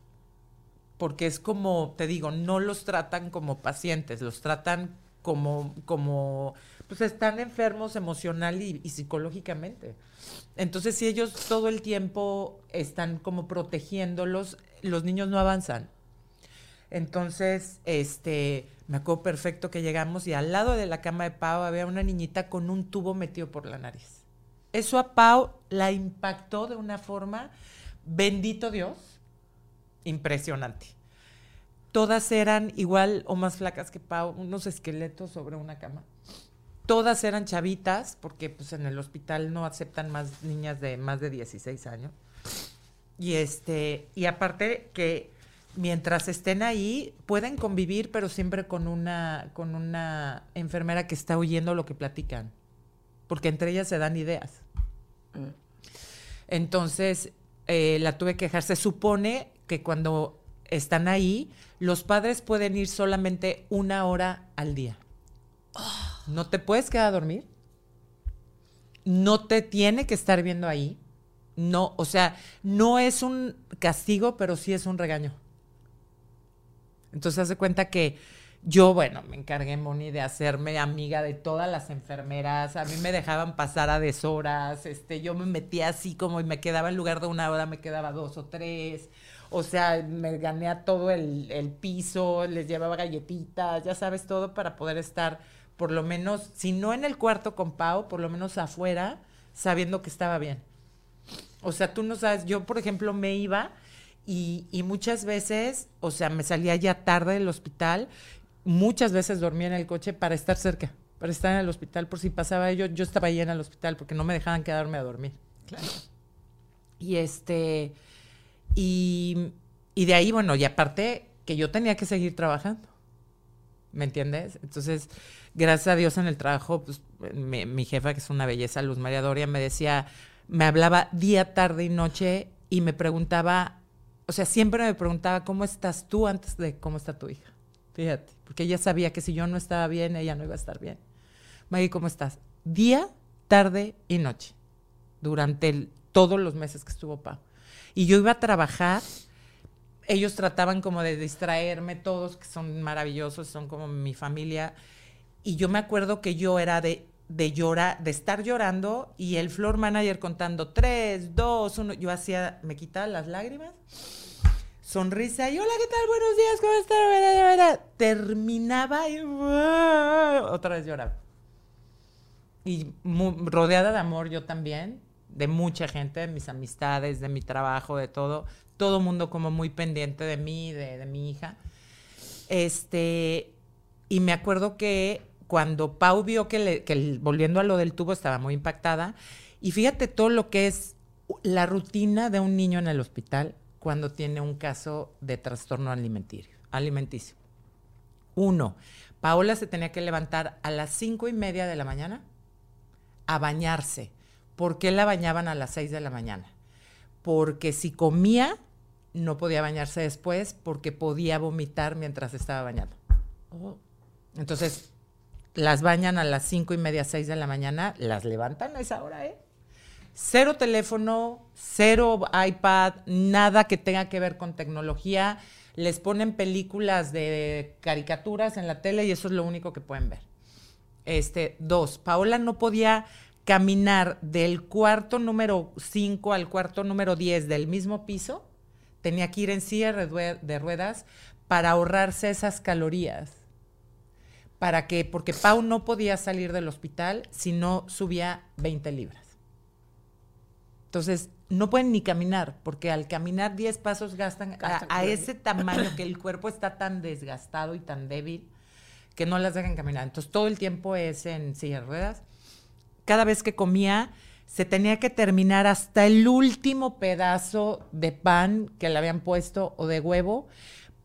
Porque es como, te digo, no los tratan como pacientes, los tratan como, como, pues están enfermos emocional y, psicológicamente. Entonces, si ellos todo el tiempo están como protegiéndolos, los niños no avanzan. Entonces, este, me acuerdo perfecto que llegamos y al lado de la cama de Pau había una niñita con un tubo metido por la nariz. Eso a Pau la impactó de una forma, bendito Dios, impresionante. Todas eran igual o más flacas que Pau, unos esqueletos sobre una cama. Todas eran chavitas, porque pues en el hospital no aceptan más niñas de más de 16 años. Y este, y aparte que mientras estén ahí, pueden convivir, pero siempre con una, con una enfermera que está oyendo lo que platican. Porque entre ellas se dan ideas. Entonces, eh, la tuve que dejar. Se supone que cuando están ahí, los padres pueden ir solamente una hora al día. No te puedes quedar a dormir. No te tiene que estar viendo ahí. No, o sea, no es un castigo, pero sí es un regaño. Entonces, hace cuenta que yo, bueno, me encargué, Moni, de hacerme amiga de todas las enfermeras. A mí me dejaban pasar a deshoras. Este, yo me metía así como y me quedaba en lugar de una hora, me quedaba dos o tres. O sea, me gané a todo el, el piso, les llevaba galletitas, ya sabes, todo para poder estar, por lo menos, si no en el cuarto con Pau, por lo menos afuera, sabiendo que estaba bien. O sea, tú no sabes, yo por ejemplo me iba y, y muchas veces, o sea, me salía ya tarde del hospital, muchas veces dormía en el coche para estar cerca, para estar en el hospital, por si pasaba yo, yo estaba ahí en el hospital porque no me dejaban quedarme a dormir. Y este, Y, y de ahí, bueno, y aparte que yo tenía que seguir trabajando. ¿Me entiendes? Entonces, gracias a Dios en el trabajo, pues mi, jefa, que es una belleza, Luz María Doria, me decía, me hablaba día, tarde y noche y me preguntaba, o sea, siempre me preguntaba, ¿cómo estás tú antes de cómo está tu hija? Fíjate, porque ella sabía que si yo no estaba bien, ella no iba a estar bien. Maggie, ¿cómo estás? Día, tarde y noche, durante todos los meses que estuvo Pau. Y yo iba a trabajar, ellos trataban como de distraerme, todos que son maravillosos, son como mi familia. Y yo me acuerdo que yo era de, de llorar, de estar llorando y el floor manager contando tres, dos, uno. Yo hacía, me quitaba las lágrimas, sonrisa y hola, ¿qué tal? Buenos días, ¿cómo están? Terminaba y otra vez lloraba. Y mu- rodeada de amor yo también, de mucha gente, de mis amistades, de mi trabajo, de todo. Todo mundo como muy pendiente de mí, de, de mi hija. Este, y me acuerdo que cuando Pau vio que, le- que volviendo a lo del tubo estaba muy impactada, y fíjate todo lo que es la rutina de un niño en el hospital cuando tiene un caso de trastorno alimenticio. alimenticio. Uno, Paola se tenía que levantar a las cinco y media de la mañana a bañarse. ¿Por qué la bañaban a las seis de la mañana? Porque si comía, no podía bañarse después porque podía vomitar mientras estaba bañando. Entonces, las bañan a las cinco y media, seis de la mañana, las levantan a esa hora, ¿eh? Cero teléfono, cero iPad, nada que tenga que ver con tecnología. Les ponen películas de caricaturas en la tele y eso es lo único que pueden ver. Este, dos, Paola no podía caminar del cuarto número 5 al cuarto número 10 del mismo piso. Tenía que ir en silla de rue- de ruedas para ahorrarse esas calorías. Para que, porque Pau no podía salir del hospital si no subía 20 libras. Entonces, no pueden ni caminar, porque al caminar 10 pasos gastan a, ese tamaño que el cuerpo está tan desgastado y tan débil que no las dejan caminar. Entonces, todo el tiempo es en silla de ruedas. Cada vez que comía, se tenía que terminar hasta el último pedazo de pan que le habían puesto o de huevo,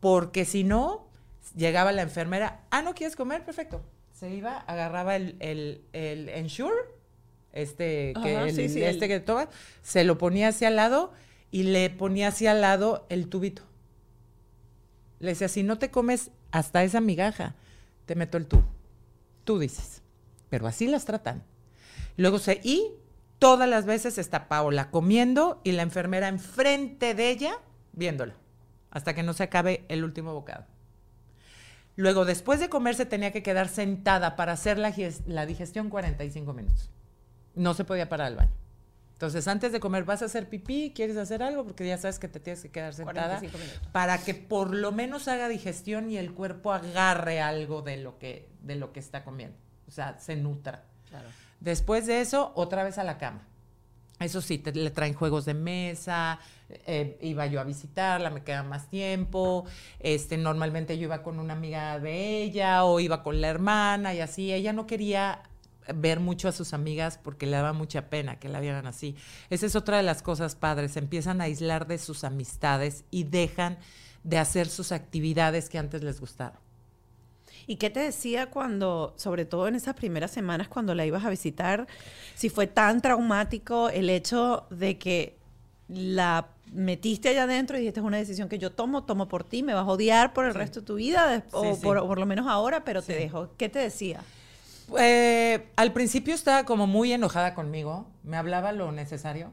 porque si no, llegaba la enfermera, ah, ¿no quieres comer? Perfecto. Se iba, agarraba el, el, el Ensure, este, que, el- sí, sí, este que toma, se lo ponía hacia al lado y le ponía hacia al lado el tubito. Le decía, si no te comes hasta esa migaja, te meto el tubo. Tú dices. Pero así las tratan. Luego se, y todas las veces está Paola comiendo y la enfermera enfrente de ella viéndola, hasta que no se acabe el último bocado. Luego, después de comer, se tenía que quedar sentada para hacer la, la digestión 45 minutos. No se podía parar al baño. Entonces, antes de comer, vas a hacer pipí, quieres hacer algo, porque ya sabes que te tienes que quedar sentada 45 minutos. para que por lo menos haga digestión y el cuerpo agarre algo de lo que, de lo que está comiendo. O sea, se nutra. Claro. Después de eso, otra vez a la cama. Eso sí, te- le traen juegos de mesa, eh, iba yo a visitarla, me queda más tiempo, este, normalmente yo iba con una amiga de ella o iba con la hermana y así. Ella no quería ver mucho a sus amigas porque le daba mucha pena que la vieran así. Esa es otra de las cosas padres, empiezan a aislar de sus amistades y dejan de hacer sus actividades que antes les gustaban. ¿Y qué te decía cuando, sobre todo en esas primeras semanas cuando la ibas a visitar, si fue tan traumático el hecho de que la metiste allá adentro y dijiste es una decisión que yo tomo, tomo por ti, me vas a odiar por el resto de tu vida, des- o sí. Por, o por lo menos ahora, pero te dejo. ¿Qué te decía? Eh, al principio estaba como muy enojada conmigo, me hablaba lo necesario,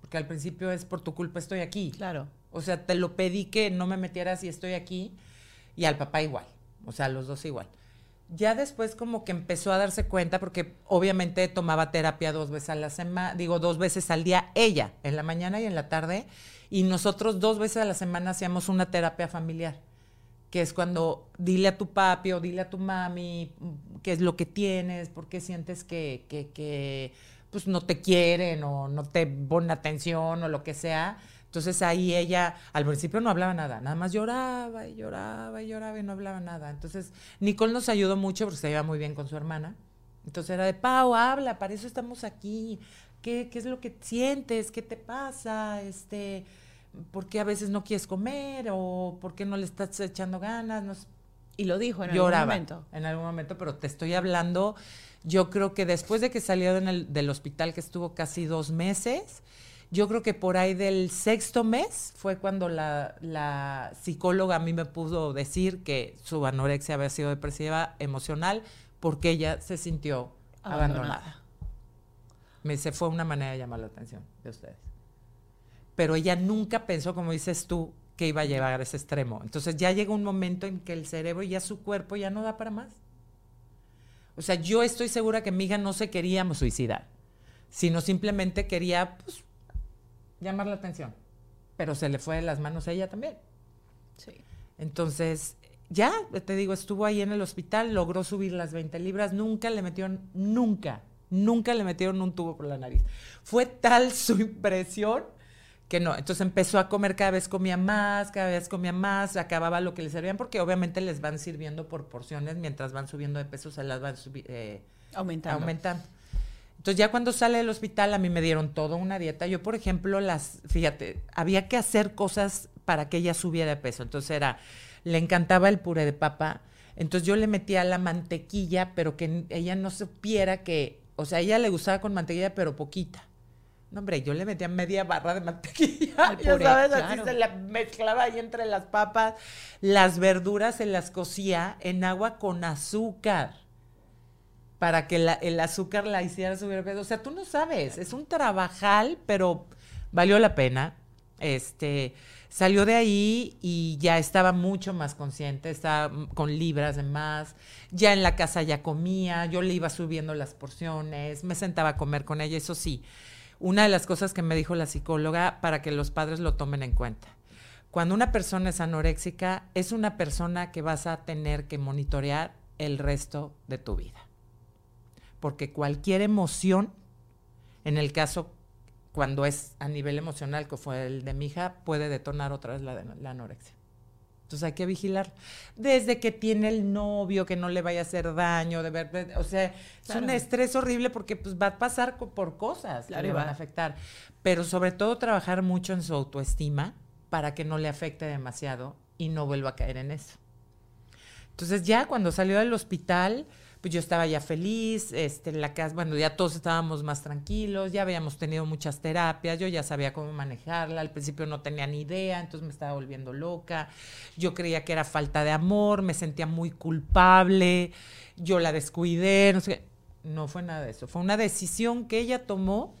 porque al principio es por tu culpa estoy aquí. Claro. O sea, te lo pedí que no me metieras y estoy aquí, y al papá igual, o sea, los dos igual. Ya después como que empezó a darse cuenta, porque obviamente tomaba terapia dos veces a la semana, digo, dos veces al día, ella, en la mañana y en la tarde, y nosotros dos veces a la semana hacíamos una terapia familiar que es cuando dile a tu papi o dile a tu mami mm, qué es lo que tienes, por qué sientes que, que, pues no te quieren o no te ponen atención o lo que sea. Entonces ahí ella al principio no hablaba nada, nada más lloraba y lloraba y lloraba y no hablaba nada. Entonces Nicole nos ayudó mucho porque se lleva muy bien con su hermana. Entonces era de, Pau, habla, para eso estamos aquí. ¿Qué, qué es lo que sientes? ¿Qué te pasa? Este, ¿por qué a veces no quieres comer? ¿O por qué no le estás echando ganas? No sé. Y lo dijo en Lloraba algún momento. en algún momento, pero te estoy hablando, yo creo que después de que salió en el- del hospital, que estuvo casi dos meses, yo creo que por ahí del sexto mes fue cuando la, la psicóloga a mí me pudo decir que su anorexia había sido depresiva emocional porque ella se sintió abandonada. Abandonada. Me dice, fue una manera de llamar la atención de ustedes. Pero ella nunca pensó, como dices tú, que iba a llegar a ese extremo. Entonces ya llega un momento en que el cerebro y ya su cuerpo ya no da para más. O sea, yo estoy segura que mi hija no se quería suicidar, sino simplemente quería pues, llamar la atención. Pero se le fue de las manos a ella también. Sí. Entonces, ya, te digo, estuvo ahí en el hospital, logró subir las 20 libras, nunca le metieron, nunca, nunca le metieron un tubo por la nariz. Fue tal (laughs) su impresión que no. Entonces empezó a comer, cada vez comía más, cada vez comía más, acababa lo que le servían, porque obviamente les van sirviendo por porciones, mientras van subiendo de peso, se las van eh, Aumentando. aumentando. Entonces ya cuando sale del hospital a mí me dieron toda una dieta. Yo, por ejemplo, las, fíjate, había que hacer cosas para que ella subiera de peso. Entonces era, le encantaba el puré de papa. Entonces yo le metía la mantequilla, pero que ella no supiera que, o sea, ella le gustaba con mantequilla, pero poquita. No, hombre, yo le metía media barra de mantequilla. (laughs) Al ya sabes, claro. así se la mezclaba ahí entre las papas. Las verduras se las cocía en agua con azúcar para que el azúcar la hiciera subir peso. O sea, tú no sabes, es un trabajal, pero valió la pena. Este, salió de ahí y ya estaba mucho más consciente, estaba con libras de más, ya en la casa ya comía, yo le iba subiendo las porciones, me sentaba a comer con ella, eso sí. Una de las cosas que me dijo la psicóloga para que los padres lo tomen en cuenta. Cuando una persona es anoréxica, es una persona que vas a tener que monitorear el resto de tu vida porque cualquier emoción, en el caso cuando es a nivel emocional, que fue el de mi hija, puede detonar otra vez la, la anorexia. Entonces hay que vigilar. Desde que tiene el novio, que no le vaya a hacer daño, de ver, o sea, es un Claro. estrés horrible porque pues va a pasar por cosas Claro, que le van va. a afectar. Pero sobre todo trabajar mucho en su autoestima para que no le afecte demasiado y no vuelva a caer en eso. Entonces ya cuando salió del hospital, pues yo estaba ya feliz, este, en la casa, bueno, ya todos estábamos más tranquilos, ya habíamos tenido muchas terapias, yo ya sabía cómo manejarla, al principio no tenía ni idea, entonces me estaba volviendo loca, yo creía que era falta de amor, me sentía muy culpable, yo la descuidé, no sé, qué. no fue nada de eso, fue una decisión que ella tomó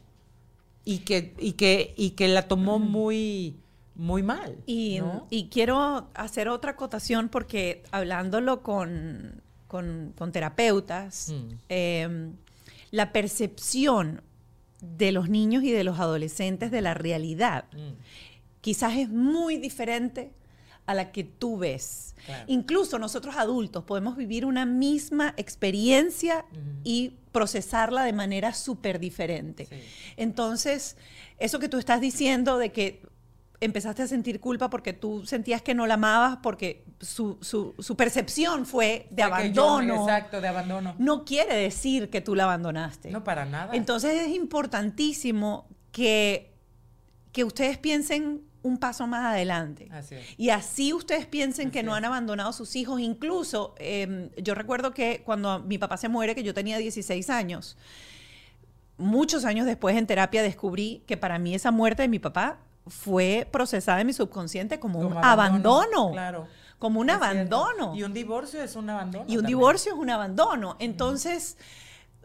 y que, y que, y que la tomó muy, muy mal. Y, ¿no? y quiero hacer otra acotación porque hablándolo con, con- con terapeutas, Mm. eh, la percepción de los niños y de los adolescentes de la realidad Mm. quizás es muy diferente a la que tú ves. Claro. Incluso nosotros adultos podemos vivir una misma experiencia y procesarla de manera súper diferente. Sí. Entonces, eso que tú estás diciendo de que empezaste a sentir culpa porque tú sentías que no la amabas porque su, su- su percepción fue de yo- abandono. exacto, de abandono. No quiere decir que tú la abandonaste. No, para nada. Entonces es importantísimo que, que ustedes piensen un paso más adelante. Así es. Y así ustedes piensen que no han abandonado a sus hijos. Incluso, eh, yo recuerdo que cuando mi papá se muere, que yo tenía 16 años, muchos años después en terapia descubrí que para mí esa muerte de mi papá fue procesada en mi subconsciente como, un abandono. Claro. Como un Es cierto. abandono. Y un divorcio es un abandono. Y un también. divorcio es un abandono. Entonces,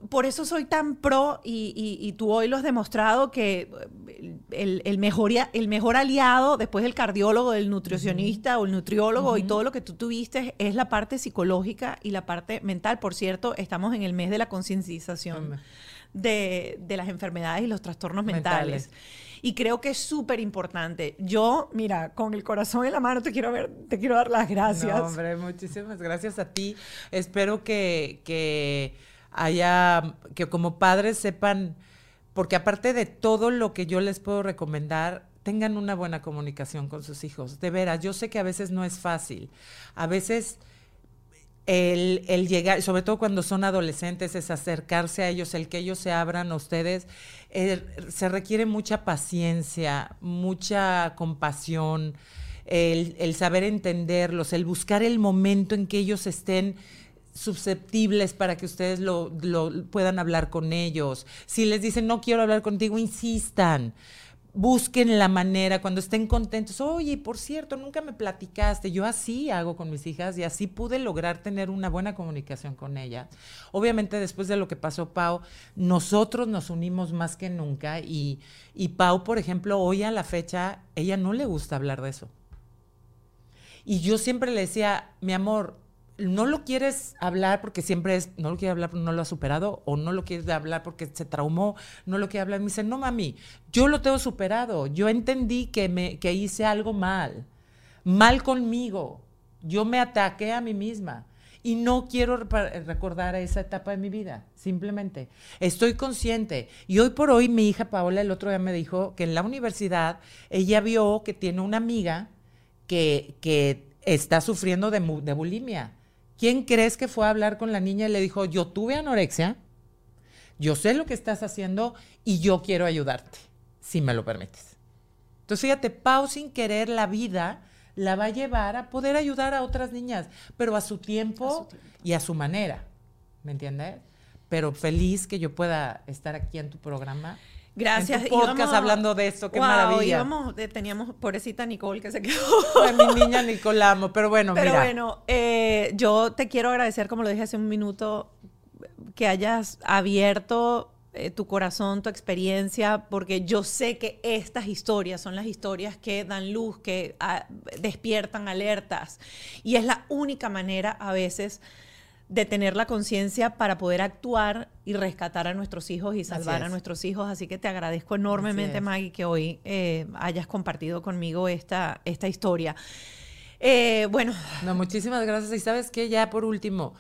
por eso soy tan pro y, y- y tú hoy lo has demostrado que eh, el, el mejor, el mejor aliado después del cardiólogo, del nutricionista o el nutriólogo y todo lo que tú tuviste es la parte psicológica y la parte mental. Por cierto, estamos en el mes de la concientización de las enfermedades y los trastornos mentales. Mentales. Y creo que es súper importante. Yo, mira, con el corazón en la mano te quiero ver, te quiero dar las gracias. Hombre, muchísimas gracias a ti. Espero que, que haya, que como padres sepan, porque aparte de todo lo que yo les puedo recomendar, tengan una buena comunicación con sus hijos. De veras, yo sé que a veces no es fácil. A veces el, el llegar, sobre todo cuando son adolescentes, es acercarse a ellos, el que ellos se abran a ustedes, eh, se requiere mucha paciencia, mucha compasión, el, el saber entenderlos, el buscar el momento en que ellos estén susceptibles para que ustedes lo, lo puedan hablar con ellos. Si les dicen no quiero hablar contigo, insistan busquen la manera, cuando estén contentos, oye, por cierto, nunca me platicaste, yo así hago con mis hijas y así pude lograr tener una buena comunicación con ellas. Obviamente después de lo que pasó Pau, nosotros nos unimos más que nunca y, y Pau, por ejemplo, hoy a la fecha, ella no le gusta hablar de eso. Y yo siempre le decía, mi amor, no lo quieres hablar porque siempre es, no lo quiere hablar porque no lo ha superado, o no lo quieres hablar porque se traumó, no lo quiere hablar. Me dice, no mami, yo lo tengo superado. Yo entendí que, me, que hice algo mal, mal conmigo. Yo me ataqué a mí misma y no quiero recordar esa etapa de mi vida, simplemente. Estoy consciente. Y hoy por hoy mi hija Paola el otro día me dijo que en la universidad ella vio que tiene una amiga que, que está sufriendo de, de bulimia ¿Quién crees que fue a hablar con la niña y le dijo, yo tuve anorexia, yo sé lo que estás haciendo y yo quiero ayudarte, si me lo permites? Entonces, fíjate, Pau sin querer la vida la va a llevar a poder ayudar a otras niñas, pero a su tiempo, a su tiempo. y a su manera, ¿me entiendes? Pero feliz que yo pueda estar aquí en tu programa Gracias. En tu podcast íbamos, hablando de esto, qué wow, maravilla. Íbamos, eh, teníamos pobrecita Nicole que se quedó. Mi niña Nicole amo, pero bueno, pero mira. bueno, eh, yo te quiero agradecer, como lo dije hace un minuto, que hayas abierto eh, tu corazón, tu experiencia, porque yo sé que estas historias son las historias que dan luz, que ah, despiertan alertas. Y es la única manera a veces de tener la conciencia para poder actuar y rescatar a nuestros hijos y salvar a nuestros hijos. Así que te agradezco enormemente, Maggie, que hoy eh, hayas compartido conmigo esta, esta historia. Eh, bueno. No, muchísimas gracias. Y sabes que ya por último,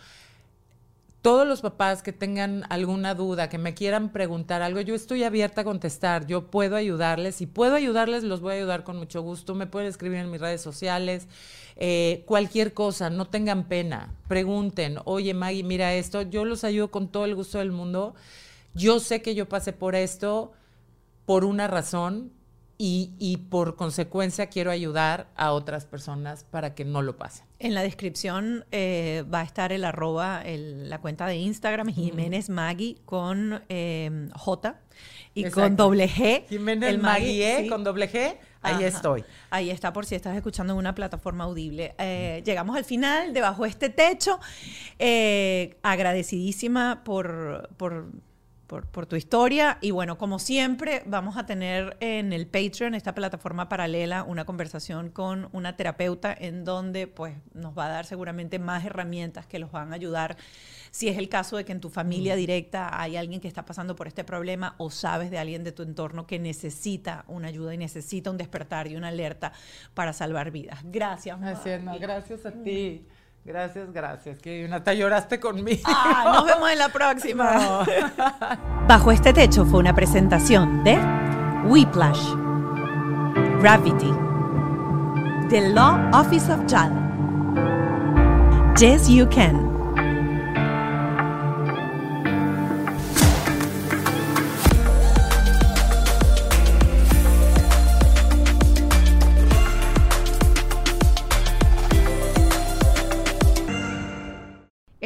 todos los papás que tengan alguna duda, que me quieran preguntar algo, yo estoy abierta a contestar, yo puedo ayudarles. Si puedo ayudarles, los voy a ayudar con mucho gusto. Me pueden escribir en mis redes sociales. Eh, cualquier cosa, no tengan pena, pregunten, oye Maggie, mira esto, yo los ayudo con todo el gusto del mundo. Yo sé que yo pasé por esto por una razón y, y, por consecuencia quiero ayudar a otras personas para que no lo pasen. En la descripción eh, va a estar el arroba, el, la cuenta de Instagram, Jiménez Maggie con eh, J y Exacto. con doble G. Jiménez el Maggie, sí. con doble G. Ahí Ajá. estoy. Ahí está por si estás escuchando en una plataforma audible. Eh, llegamos al final, debajo de este techo. Eh, agradecidísima por, por, por, por, tu historia. Y bueno, como siempre, vamos a tener en el Patreon, esta plataforma paralela, una conversación con una terapeuta en donde pues, nos va a dar seguramente más herramientas que los van a ayudar si es el caso de que en tu familia directa hay alguien que está pasando por este problema o sabes de alguien de tu entorno que necesita una ayuda y necesita un despertar y una alerta para salvar vidas. Gracias. No, gracias a ti. Gracias, gracias. Que hasta lloraste conmigo. Ah, nos vemos en la próxima. No. (laughs) Bajo este techo fue una presentación de Whiplash, Gravity, The Law Office of JAL, Yes You Can.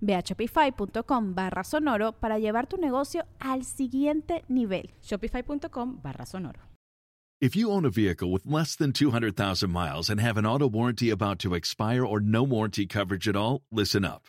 Ve a shopify.com barra sonoro para llevar tu negocio al siguiente nivel. Shopify.com barra sonoro. If you own a vehicle with less than 200,000 miles and have an auto warranty about to expire or no warranty coverage at all, listen up.